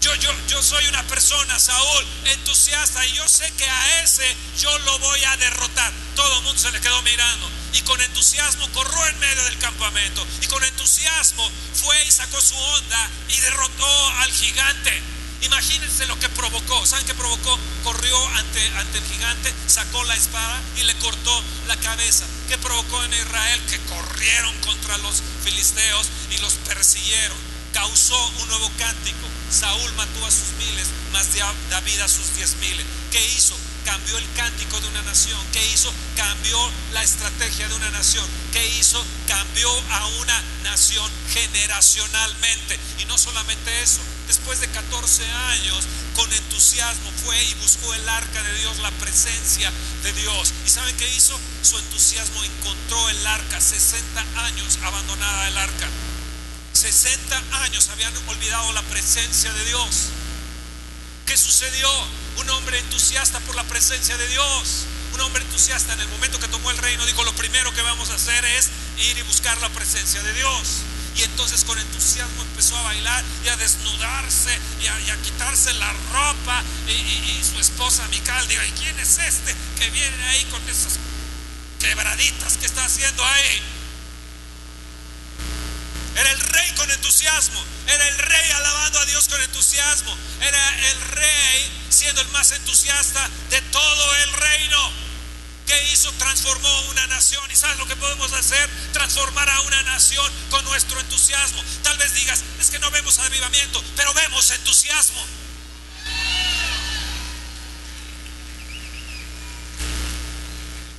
Yo, yo, yo soy una persona, Saúl, entusiasta y yo sé que a ese yo lo voy a derrotar. Todo el mundo se le quedó mirando y con entusiasmo corrió en medio del campamento y con entusiasmo fue y sacó su onda y derrotó al gigante. Imagínense lo que provocó. ¿Saben qué provocó? Corrió ante, ante el gigante, sacó la espada y le cortó la cabeza. ¿Qué provocó en Israel? Que corrieron contra los filisteos y los persiguieron. Causó un nuevo cántico. Saúl mató a sus miles, más David a sus diez miles. ¿Qué hizo? cambió el cántico de una nación. ¿Qué hizo? Cambió la estrategia de una nación. ¿Qué hizo? Cambió a una nación generacionalmente. Y no solamente eso, después de 14 años, con entusiasmo fue y buscó el arca de Dios, la presencia de Dios. ¿Y saben qué hizo? Su entusiasmo encontró el arca, 60 años abandonada el arca. 60 años habían olvidado la presencia de Dios. ¿Qué sucedió? Un hombre entusiasta por la presencia de Dios. Un hombre entusiasta en el momento que tomó el reino dijo, lo primero que vamos a hacer es ir y buscar la presencia de Dios. Y entonces con entusiasmo empezó a bailar y a desnudarse y a, quitarse la ropa. Y, su esposa Mical dijo, ¿y quién es este que viene ahí con esas quebraditas que está haciendo ahí? Era el rey con entusiasmo. Era el rey alabando a Dios con entusiasmo. Era el rey siendo el más entusiasta de todo el reino. ¿Qué hizo? Transformó una nación. ¿Y sabes lo que podemos hacer? Transformar a una nación con nuestro entusiasmo. Tal vez digas, es que no vemos avivamiento, pero vemos entusiasmo.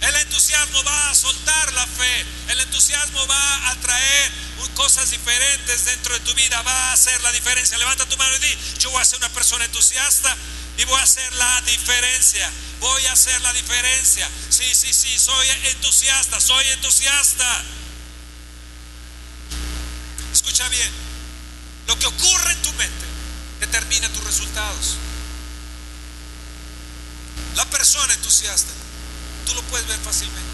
El entusiasmo va a soltar la fe. El entusiasmo va a traer cosas diferentes dentro de tu vida. Va a hacer la diferencia. Levanta tu mano y di, yo voy a ser una persona entusiasta y voy a hacer la diferencia. Voy a hacer la diferencia. Sí, sí, sí, soy entusiasta, soy entusiasta. Escucha bien. Lo que ocurre en tu mente determina tus resultados. La persona entusiasta Tú lo puedes ver fácilmente.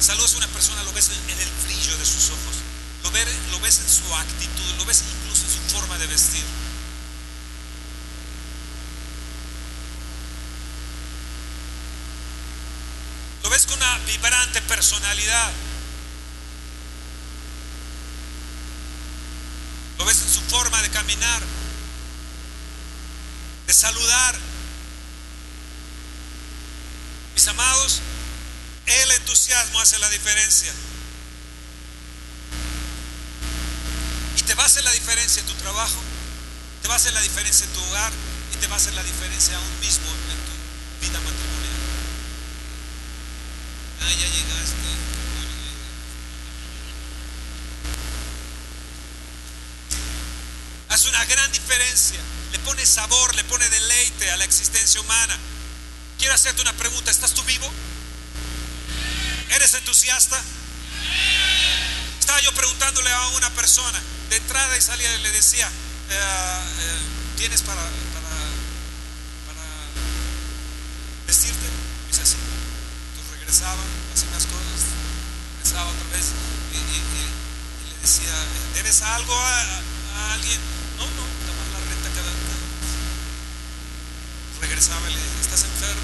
Saludas a una persona, lo ves en el brillo de sus ojos, lo, lo ves en su actitud, lo ves incluso en su forma de vestir. Con una vibrante personalidad. Lo ves en su forma de caminar, de saludar. Mis amados, el entusiasmo hace la diferencia. Y te va a hacer la diferencia en tu trabajo, te va a hacer la diferencia en tu hogar y te va a hacer la diferencia aún mismo en tu vida matrimonial. Hace una gran diferencia. Le pone sabor, le pone deleite a la existencia humana. Quiero hacerte una pregunta, ¿estás tú vivo? ¿Eres entusiasta? Estaba yo preguntándole a una persona, de entrada y salida le decía, eh, eh, ¿tienes para vestirte? Y dice así. Regresaba, hacía unas cosas, regresaba otra vez y, le decía, ¿debes algo a, alguien? No, no, nada la renta cada, cada regresaba y le decía, ¿estás enfermo?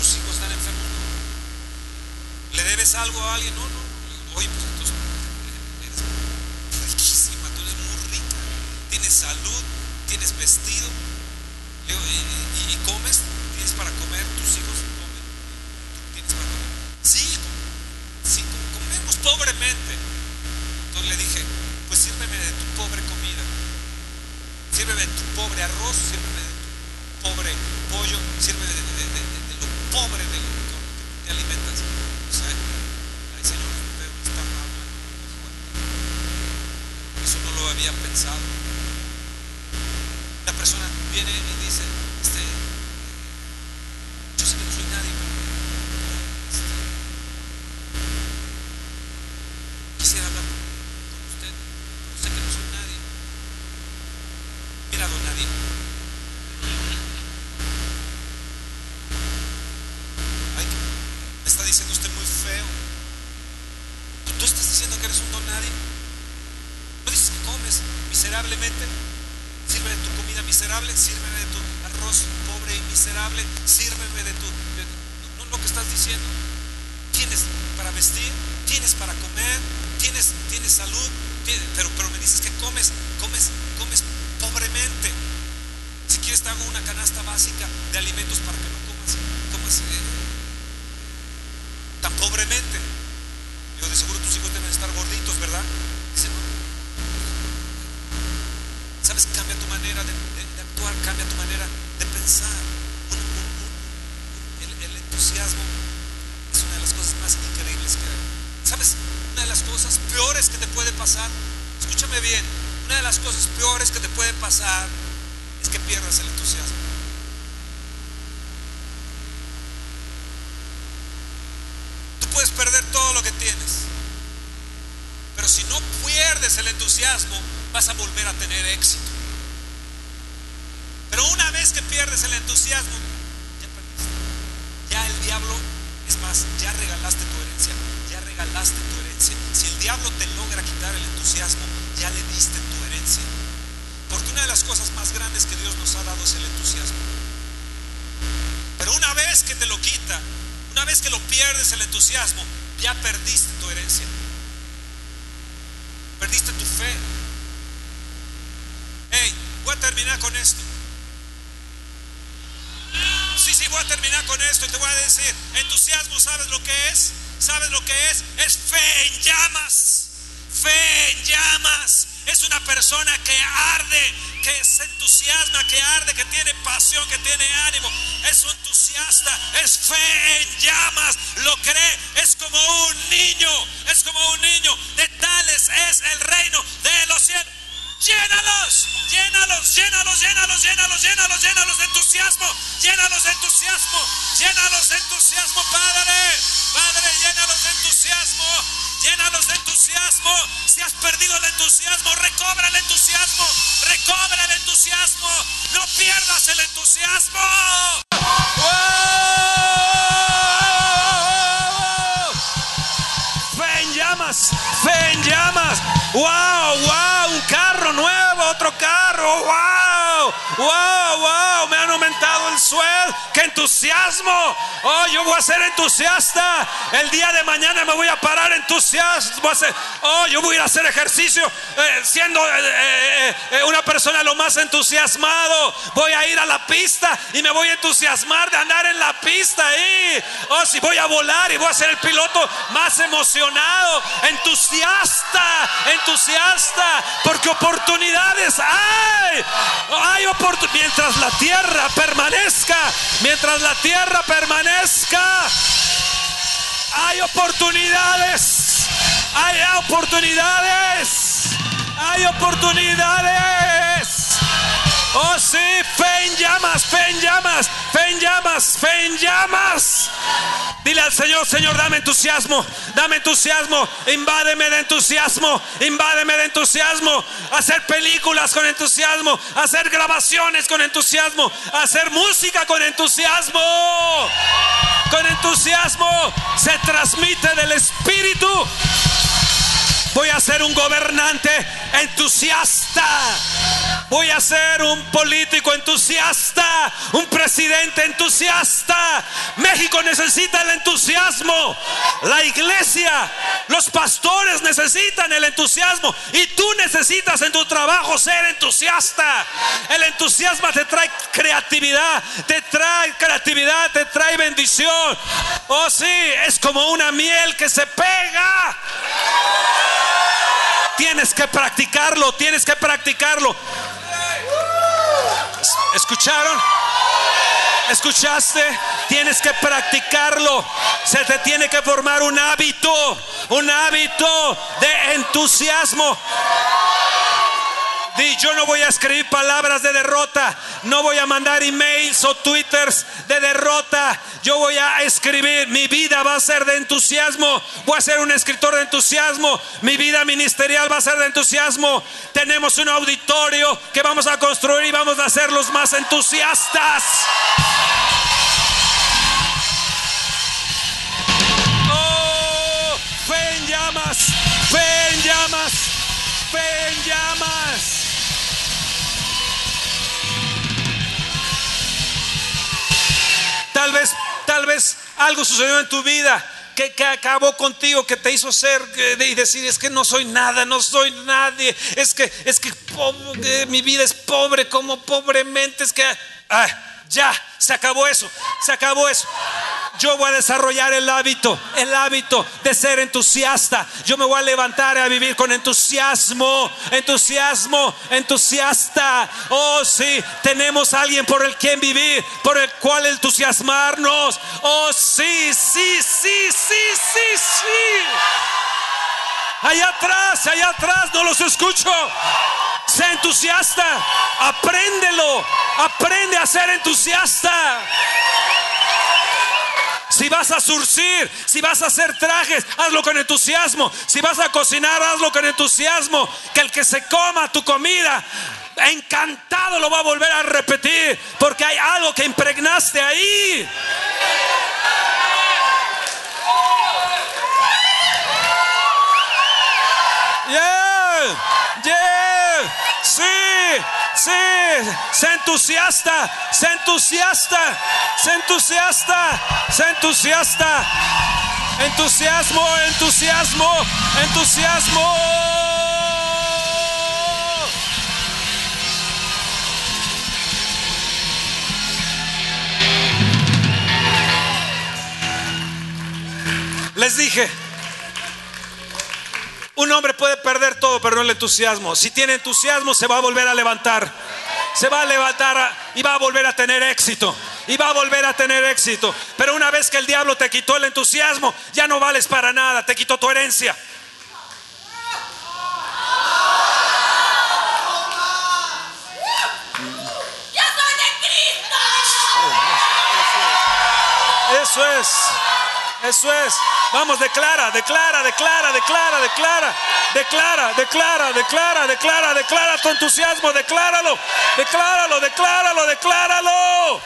tus hijos están enfermos. ¿Le debes algo a alguien? No, no. Oye, pues entonces eres riquísima, tú eres muy rica. Tienes salud, tienes vestido. ¿y, comes? ¿Tienes para comer? ¿Tus hijos comen? ¿Tienes para comer? Sí, sí, comemos pobremente. Entonces le dije, pues sírveme de tu pobre comida. Sírveme de tu pobre arroz, sírveme de tu pobre pollo, sírveme de, de, de pobre de lo que te alimentas. O sea, ay Señor, está Eso no lo había pensado. La persona viene y dice, este, yo sé que no soy nadie, pero este, quisiera hablar con usted, pero sé que no soy nadie. Mira, don nadie. diciendo usted muy feo. Tú, estás diciendo que eres un don nadie. No dices que comes. miserablemente, sírveme de tu comida miserable, sírveme de tu arroz pobre y miserable, sírveme de tu... no, lo que estás diciendo. Tienes para vestir, tienes para comer, tienes, tienes salud, pero, pero me dices que comes, comes, comes pobremente. Si quieres te hago una canasta básica de alimentos para que no comas, comas eh, tan pobremente. Yo de seguro tus hijos deben estar gorditos, ¿verdad? ¿Sabes? Cambia tu manera de, actuar, cambia tu manera el, entusiasmo es una de las cosas más increíbles que hay. ¿Sabes? Una de las cosas peores que te puede pasar, escúchame bien, una de las cosas peores que te puede pasar es que pierdas el entusiasmo. Tú puedes perder todo lo que tienes, pero si no pierdes el entusiasmo, vas a volver a tener éxito. Vez que pierdes el entusiasmo, ya perdiste. Ya el diablo, es más, ya regalaste tu herencia, ya regalaste tu herencia. Si el diablo te logra quitar el entusiasmo, ya le diste tu herencia. Porque una de las cosas más grandes que Dios nos ha dado es el entusiasmo. Pero una vez que te lo quita, una vez que lo pierdes el entusiasmo, ya perdiste tu herencia. Perdiste tu fe. Hey, voy a terminar con esto. Sí, sí, voy a terminar con esto y te voy a decir, entusiasmo, ¿sabes lo que es? ¿Sabes lo que es? Es fe en llamas. Fe en llamas. Es una persona que arde, que se entusiasma, que arde, que tiene pasión, que tiene ánimo. Es un entusiasta, es fe en llamas. Lo cree, es como un niño, es como un niño. De tales es el reino de los cielos. Llénalos, llénalos, llénalos, llénalos, llénalos, llénalos, llénalos de entusiasmo, llénalos de entusiasmo, llénalos de entusiasmo, Padre, Padre, llénalos de entusiasmo, llénalos de entusiasmo. Si has perdido el entusiasmo, recobra el entusiasmo, recobra el entusiasmo, no pierdas el entusiasmo. Fe en llamas, fe llamas. ¡Wow! ¡Wow! ¡Wow! ¡Wow! Me han aumentado el sueldo. ¡Qué entusiasmo! Oh, yo voy a ser entusiasta. El día de mañana me voy a parar entusiasmo. Oh, yo voy a ir a hacer ejercicio eh, siendo eh, eh, una persona lo más entusiasmado. Voy a ir a la pista y me voy a entusiasmar de andar en la pista ahí. Oh, si voy a volar y voy a ser el piloto más emocionado, entusiasta entusiasta, porque oportunidades hay. Hay oportunidades. Mientras la tierra permanezca, mientras la tierra permanezca, hay oportunidades. Hay oportunidades. Hay oportunidades. Oh sí, fe en llamas, fe en llamas, fe en llamas, fe en llamas. Dile al Señor, Señor, dame entusiasmo, dame entusiasmo, invádeme de entusiasmo, invádeme de entusiasmo. Hacer películas con entusiasmo, hacer grabaciones con entusiasmo, hacer música con entusiasmo. Con entusiasmo se transmite del Espíritu. Voy a ser un gobernante entusiasta. Voy a ser un político entusiasta, un presidente entusiasta. México necesita el entusiasmo. La iglesia, los pastores necesitan el entusiasmo. Y tú necesitas en tu trabajo ser entusiasta. El entusiasmo te trae creatividad, te trae creatividad, te trae bendición. Oh sí, es como una miel que se pega. Tienes que practicarlo, tienes que practicarlo. ¿Escucharon? ¿Escuchaste? Tienes que practicarlo. Se te tiene que formar un hábito, un hábito de entusiasmo yo no voy a escribir palabras de derrota, no voy a mandar emails o twitters de derrota. Yo voy a escribir, mi vida va a ser de entusiasmo, voy a ser un escritor de entusiasmo, mi vida ministerial va a ser de entusiasmo. Tenemos un auditorio que vamos a construir y vamos a ser los más entusiastas. Tal vez, algo sucedió en tu vida que, acabó contigo, que te hizo ser eh, y decir, es que no soy nada, no soy nadie, es que, es que, que mi vida es pobre, como pobremente, es que... Ah, ah ya, se acabó eso, se acabó eso. Yo voy a desarrollar el hábito, el hábito de ser entusiasta. Yo me voy a levantar a vivir con entusiasmo, entusiasmo, entusiasta. Oh, sí, tenemos alguien por el quien vivir, por el cual entusiasmarnos. Oh, sí, sí, sí, sí, sí, sí. Allá atrás, allá atrás, no los escucho. Sé entusiasta. Apréndelo. Aprende a ser entusiasta. Si vas a surcir, si vas a hacer trajes, hazlo con entusiasmo. Si vas a cocinar, hazlo con entusiasmo. Que el que se coma tu comida, encantado lo va a volver a repetir. Porque hay algo que impregnaste ahí. Yeah, yeah, sí, sí, se entusiasta, se entusiasta, se entusiasta, se entusiasta. Entusiasmo, entusiasmo, entusiasmo. Les dije, un hombre puede perder todo, pero no el entusiasmo. Si tiene entusiasmo, se va a volver a levantar. Se va a levantar y va a volver a tener éxito. Y va a volver a tener éxito. Pero una vez que el diablo te quitó el entusiasmo, ya no vales para nada. Te quitó tu herencia. Yo soy de Cristo. Eso es. Eso es. Vamos, declara, declara, declara, declara, declara, declara, declara, declara, declara, declara tu entusiasmo, decláralo, decláralo, decláralo, decláralo.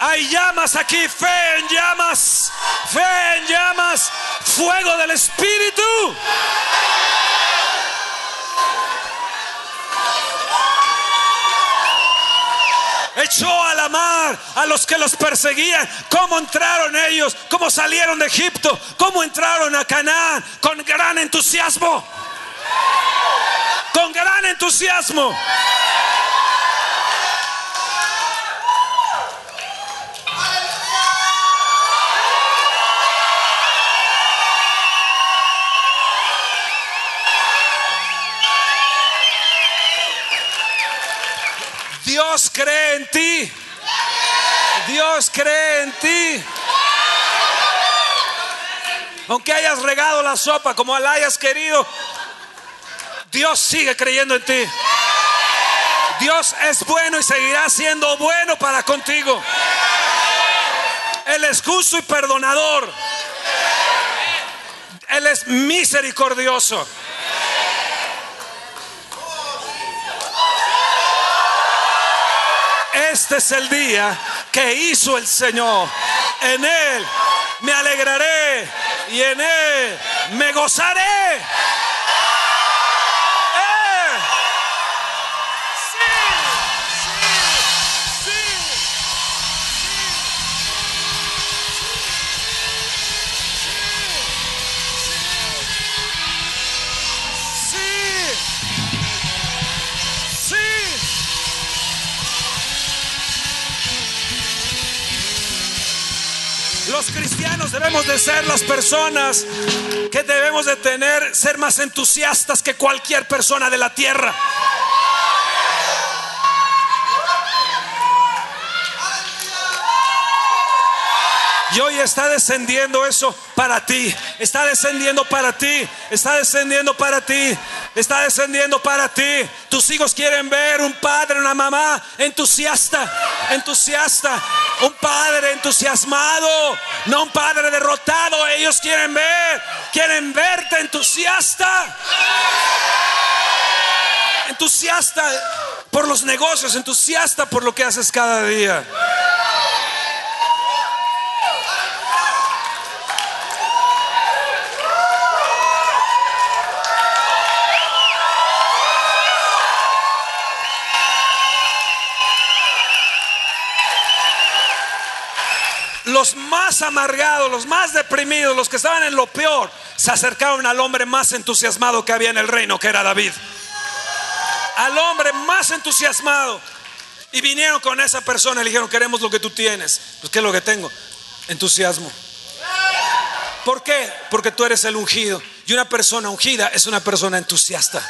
Hay llamas aquí, fe en llamas, fe en llamas, fuego del Espíritu. Echó a la mar a los que los perseguían. ¿Cómo entraron ellos? ¿Cómo salieron de Egipto? ¿Cómo entraron a Canaán? Con gran entusiasmo. Con gran entusiasmo. Dios cree en ti. Dios cree en ti. Aunque hayas regado la sopa como la hayas querido, Dios sigue creyendo en ti. Dios es bueno y seguirá siendo bueno para contigo. Él es justo y perdonador. Él es misericordioso. Este es el día que hizo el Señor. En Él me alegraré y en Él me gozaré. Debemos de ser las personas que debemos de tener, ser más entusiastas que cualquier persona de la tierra. Y hoy está descendiendo eso para ti. Está descendiendo para ti. Está descendiendo para ti. Está descendiendo para ti. Tus hijos quieren ver un padre, una mamá entusiasta. Entusiasta. Un padre entusiasmado. No un padre derrotado. Ellos quieren ver. Quieren verte entusiasta. Entusiasta por los negocios. Entusiasta por lo que haces cada día. Los más amargados, los más deprimidos, los que estaban en lo peor, se acercaron al hombre más entusiasmado que había en el reino, que era David. Al hombre más entusiasmado. Y vinieron con esa persona y le dijeron, queremos lo que tú tienes. Pues, ¿qué es lo que tengo? Entusiasmo. ¿Por qué? Porque tú eres el ungido. Y una persona ungida es una persona entusiasta.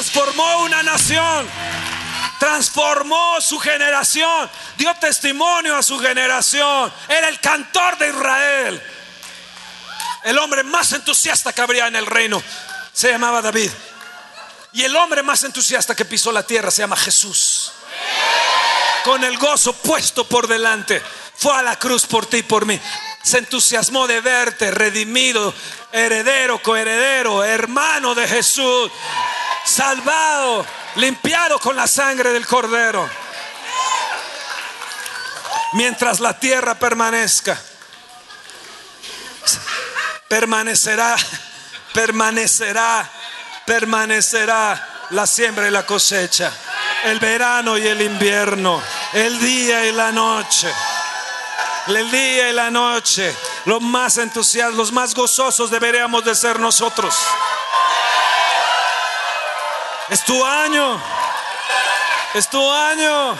Transformó una nación, transformó su generación, dio testimonio a su generación, era el cantor de Israel, el hombre más entusiasta que habría en el reino, se llamaba David. Y el hombre más entusiasta que pisó la tierra se llama Jesús. Con el gozo puesto por delante. Fue a la cruz por ti y por mí. Se entusiasmó de verte, redimido, heredero, coheredero, hermano de Jesús, salvado, limpiado con la sangre del cordero. Mientras la tierra permanezca, permanecerá, permanecerá permanecerá la siembra y la cosecha, el verano y el invierno, el día y la noche. El día y la noche, los más entusiasmados, los más gozosos deberíamos de ser nosotros. Es tu año. Es tu año.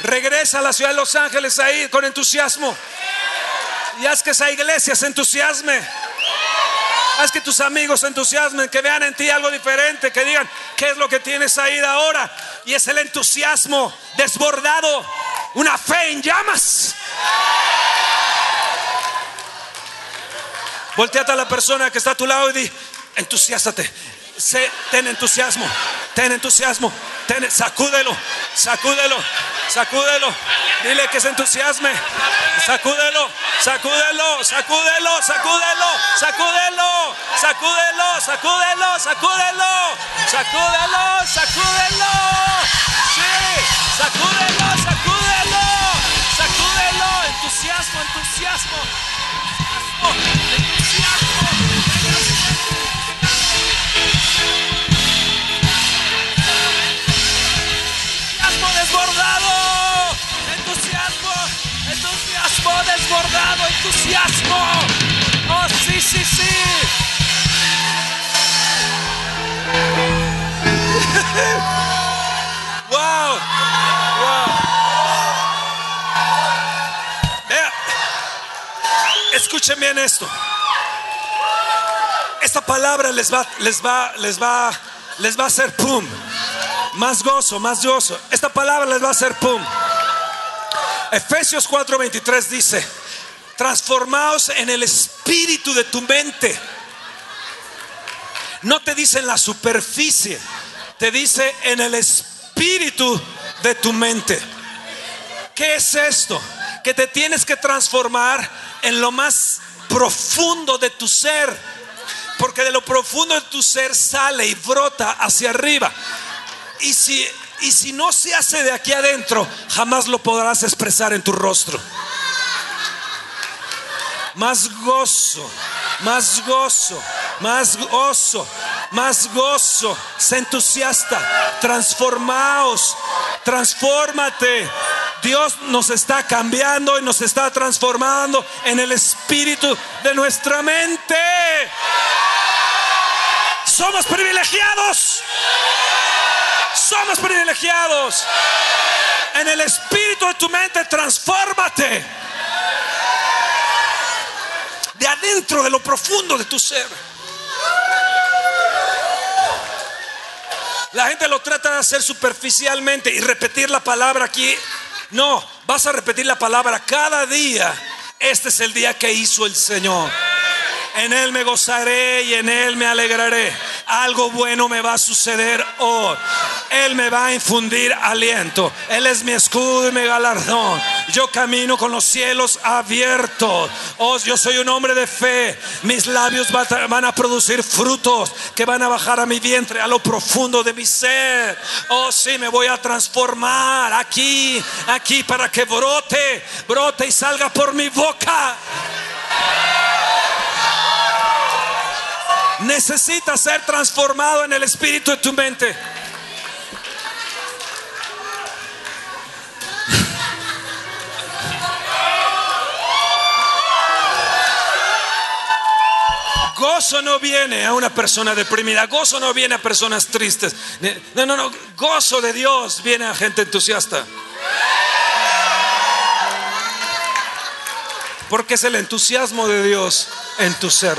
Regresa a la ciudad de Los Ángeles ahí con entusiasmo. Y haz que esa iglesia se entusiasme. Haz que tus amigos se entusiasmen, que vean en ti algo diferente, que digan qué es lo que tienes ahí de ahora. Y es el entusiasmo desbordado, una fe en llamas. Volteate a la persona que está a tu lado y di, entusiástate, ten entusiasmo, ten entusiasmo, sacúdelo, sacúdelo, sacúdelo. Dile que se entusiasme, sacúdelo, sacúdelo, sacúdelo, sacúdelo, sacúdelo, sacúdelo, sacúdelo, sacúdelo, sacúdelo, sacúdelo. Sí, sacúdelo, sacúdelo, sacúdelo, entusiasmo, entusiasmo, entusiasmo. Desbordado, entusiasmo. Oh, sí, sí, sí. wow, wow. Vea, escuchen bien esto. Esta palabra les va, les va, les va, les va a hacer pum más gozo, más gozo. Esta palabra les va a hacer pum. Efesios 4:23 dice, transformaos en el espíritu de tu mente. No te dice en la superficie, te dice en el espíritu de tu mente. ¿Qué es esto? Que te tienes que transformar en lo más profundo de tu ser. Porque de lo profundo de tu ser sale y brota hacia arriba. Y si, y si no se hace de aquí adentro, jamás lo podrás expresar en tu rostro. Más gozo, más gozo, más gozo, más gozo. Sé entusiasta, transformaos, transfórmate. Dios nos está cambiando y nos está transformando en el espíritu de nuestra mente. Somos privilegiados. Somos privilegiados. En el espíritu de tu mente, transfórmate. De adentro, de lo profundo de tu ser. La gente lo trata de hacer superficialmente y repetir la palabra aquí. No, vas a repetir la palabra cada día. Este es el día que hizo el Señor. En Él me gozaré y en Él me alegraré. Algo bueno me va a suceder hoy. Él me va a infundir aliento. Él es mi escudo y mi galardón. Yo camino con los cielos abiertos. Oh, yo soy un hombre de fe. Mis labios va- van a producir frutos que van a bajar a mi vientre, a lo profundo de mi ser. Oh, sí, me voy a transformar aquí, aquí para que brote, brote y salga por mi boca. Necesitas ser transformado en el espíritu de tu mente. Gozo no viene a una persona deprimida, gozo no viene a personas tristes. No, no, no, gozo de Dios viene a gente entusiasta. Porque es el entusiasmo de Dios en tu ser.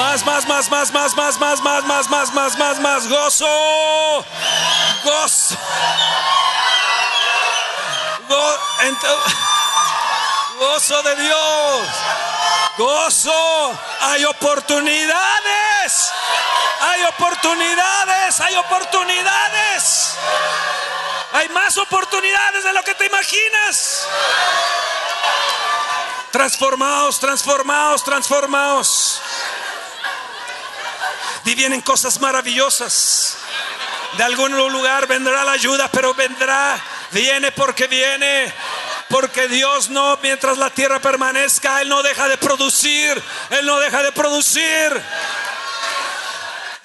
Más, más, más, más, más, más, más, más, más, más, más, más, más, gozo. Gozo. Gozo de Dios. Gozo. Hay oportunidades. Hay oportunidades. Hay oportunidades. Hay más oportunidades de lo que te imaginas. Transformaos, transformaos, transformaos. Y vienen cosas maravillosas. De algún lugar vendrá la ayuda, pero vendrá. Viene porque viene. Porque Dios no, mientras la tierra permanezca, Él no deja de producir. Él no deja de producir.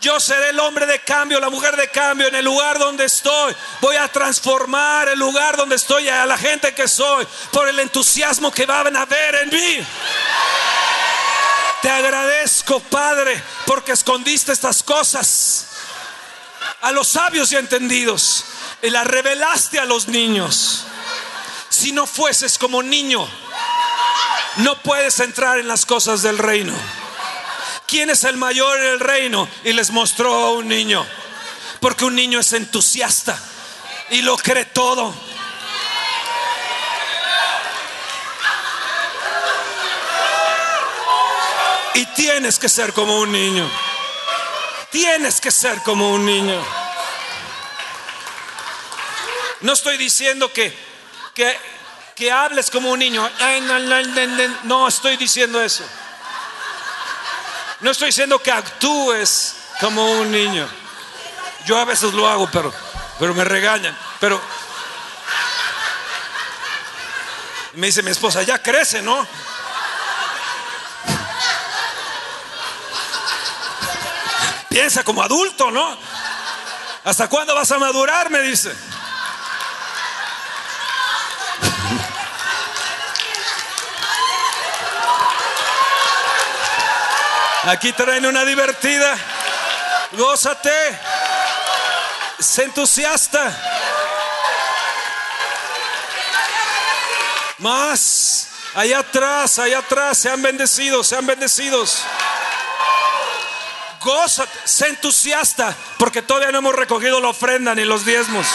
Yo seré el hombre de cambio, la mujer de cambio en el lugar donde estoy. Voy a transformar el lugar donde estoy a la gente que soy por el entusiasmo que van a ver en mí. Te agradezco, Padre, porque escondiste estas cosas a los sabios y entendidos y las revelaste a los niños. Si no fueses como niño, no puedes entrar en las cosas del reino. ¿Quién es el mayor en el reino? Y les mostró a un niño. Porque un niño es entusiasta y lo cree todo. Y tienes que ser como un niño. Tienes que ser como un niño. No estoy diciendo que, que, que hables como un niño. No estoy diciendo eso. No estoy diciendo que actúes como un niño. Yo a veces lo hago, pero, pero me regañan. Pero me dice mi esposa, ya crece, ¿no? Piensa como adulto, ¿no? ¿Hasta cuándo vas a madurar? Me dice. Aquí traen una divertida. Gózate. Sé entusiasta. Más. Allá atrás, allá atrás. Sean bendecidos, sean bendecidos. Gózate, sé entusiasta, porque todavía no hemos recogido la ofrenda ni los diezmos.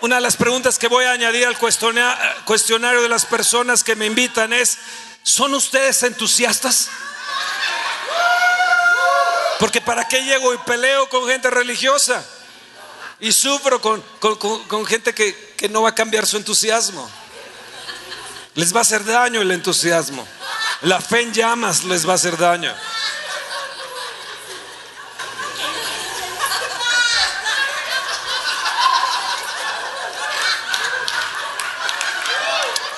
Una de las preguntas que voy a añadir al cuestiona- cuestionario de las personas que me invitan es, ¿son ustedes entusiastas? Porque ¿para qué llego y peleo con gente religiosa? Y sufro con, con- con- gente que, que no va a cambiar su entusiasmo. Les va a hacer daño el entusiasmo. La fe en llamas les va a hacer daño.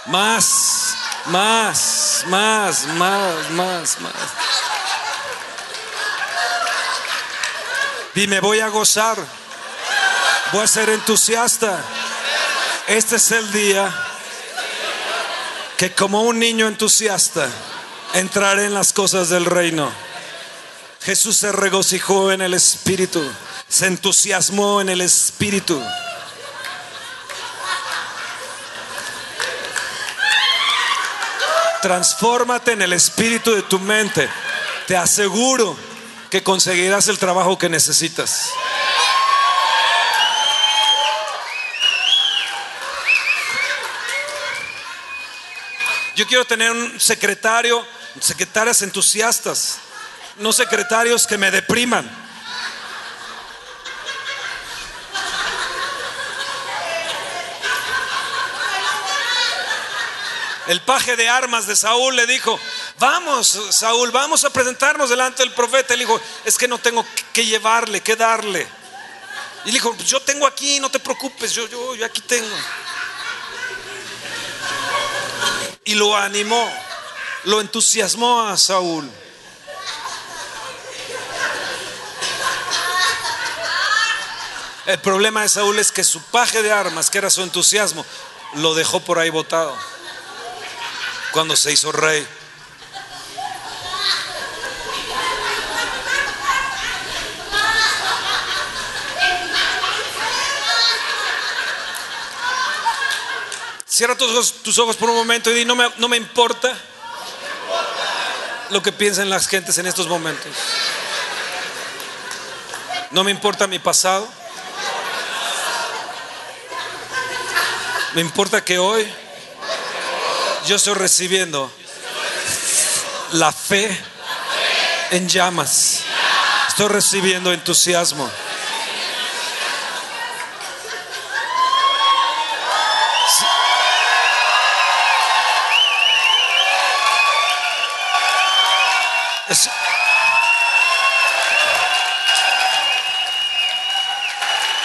Más, más, más, más, más, más. Y me voy a gozar. Voy a ser entusiasta. Este es el día que como un niño entusiasta entraré en las cosas del reino. Jesús se regocijó en el Espíritu, se entusiasmó en el Espíritu. Transfórmate en el espíritu de tu mente. Te aseguro que conseguirás el trabajo que necesitas. Yo quiero tener un secretario, secretarias entusiastas, no secretarios que me depriman. El paje de armas de Saúl le dijo, vamos Saúl, vamos a presentarnos delante del profeta. Él dijo, es que no tengo que llevarle, que darle. Y dijo, yo tengo aquí, no te preocupes, yo, yo, yo aquí tengo. Y lo animó, lo entusiasmó a Saúl. El problema de Saúl es que su paje de armas, que era su entusiasmo, lo dejó por ahí botado cuando se hizo rey. Cierra tus, tus ojos por un momento y di, no me, no me importa lo que piensen las gentes en estos momentos. No me importa mi pasado. Me importa que hoy yo estoy recibiendo la fe en llamas. Estoy recibiendo entusiasmo.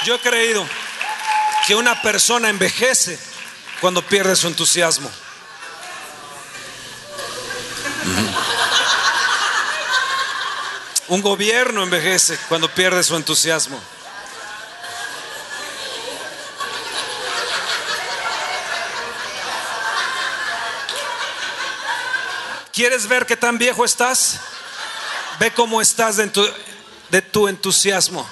Yo he creído que una persona envejece cuando pierde su entusiasmo. Un gobierno envejece cuando pierde su entusiasmo. ¿Quieres ver qué tan viejo estás? Ve cómo estás de tu, de tu entusiasmo.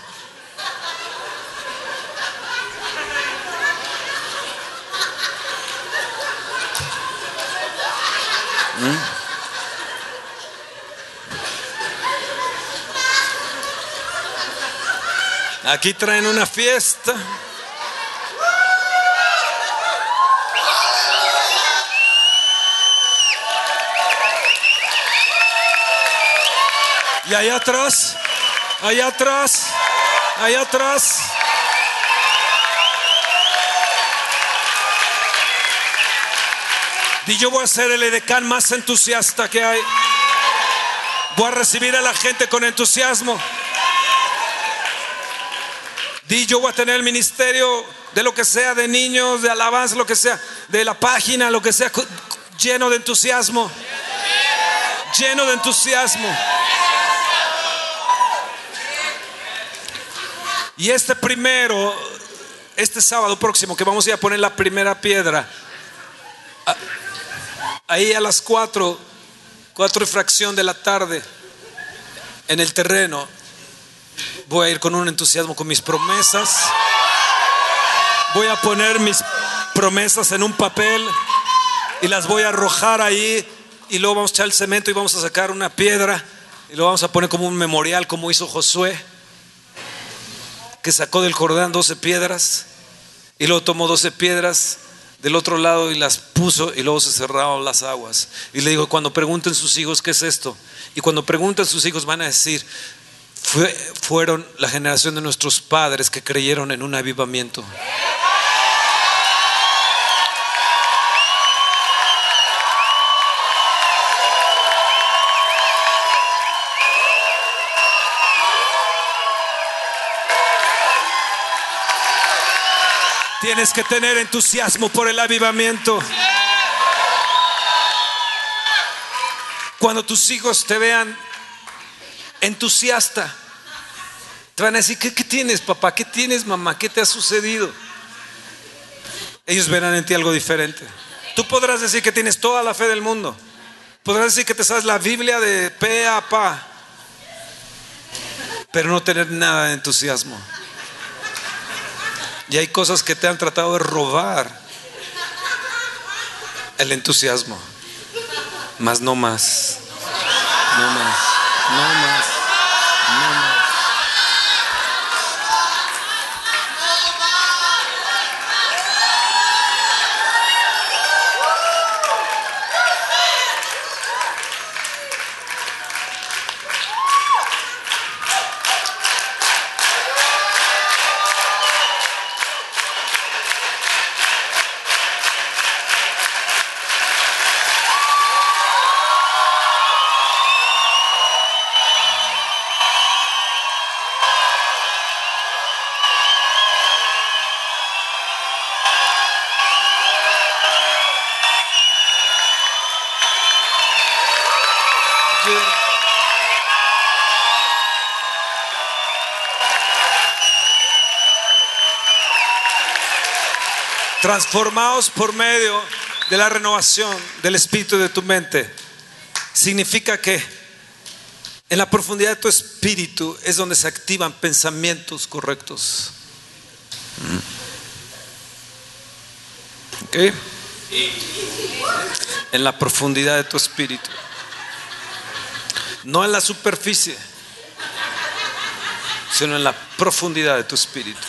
Aquí traen una fiesta. Y allá atrás, allá atrás, allá atrás. Y yo voy a ser el edecán más entusiasta que hay. Voy a recibir a la gente con entusiasmo. Di, yo voy a tener el ministerio de lo que sea, de niños, de alabanza, lo que sea, de la página, lo que sea, lleno de entusiasmo. Lleno de entusiasmo. Y este primero, este sábado próximo, que vamos a ir a poner la primera piedra, ahí a las cuatro, cuatro y fracción de la tarde, en el terreno, Voy a ir con un entusiasmo con mis promesas. Voy a poner mis promesas en un papel y las voy a arrojar ahí. Y luego vamos a echar el cemento y vamos a sacar una piedra. Y lo vamos a poner como un memorial como hizo Josué que sacó del Jordán 12 piedras y luego tomó 12 piedras del otro lado y las puso y luego se cerraron las aguas. Y le digo, cuando pregunten sus hijos qué es esto, y cuando pregunten sus hijos van a decir, fue- fueron la generación de nuestros padres que creyeron en un avivamiento. Tienes que tener entusiasmo por el avivamiento. Cuando tus hijos te vean entusiasta Te van a decir, ¿qué, tienes, papá? ¿Qué tienes, mamá? ¿Qué te ha sucedido? Ellos verán en ti algo diferente. Tú podrás decir que tienes toda la fe del mundo. Podrás decir que te sabes la Biblia de pe a pa, pero no tener nada de entusiasmo. Y hay cosas que te han tratado de robar el entusiasmo. Más no más. No más. No más. Transformados por medio de la renovación del espíritu de tu mente. Significa que en la profundidad de tu espíritu es donde se activan pensamientos correctos. ¿Ok? En la profundidad de tu espíritu. No en la superficie, sino en la profundidad de tu espíritu.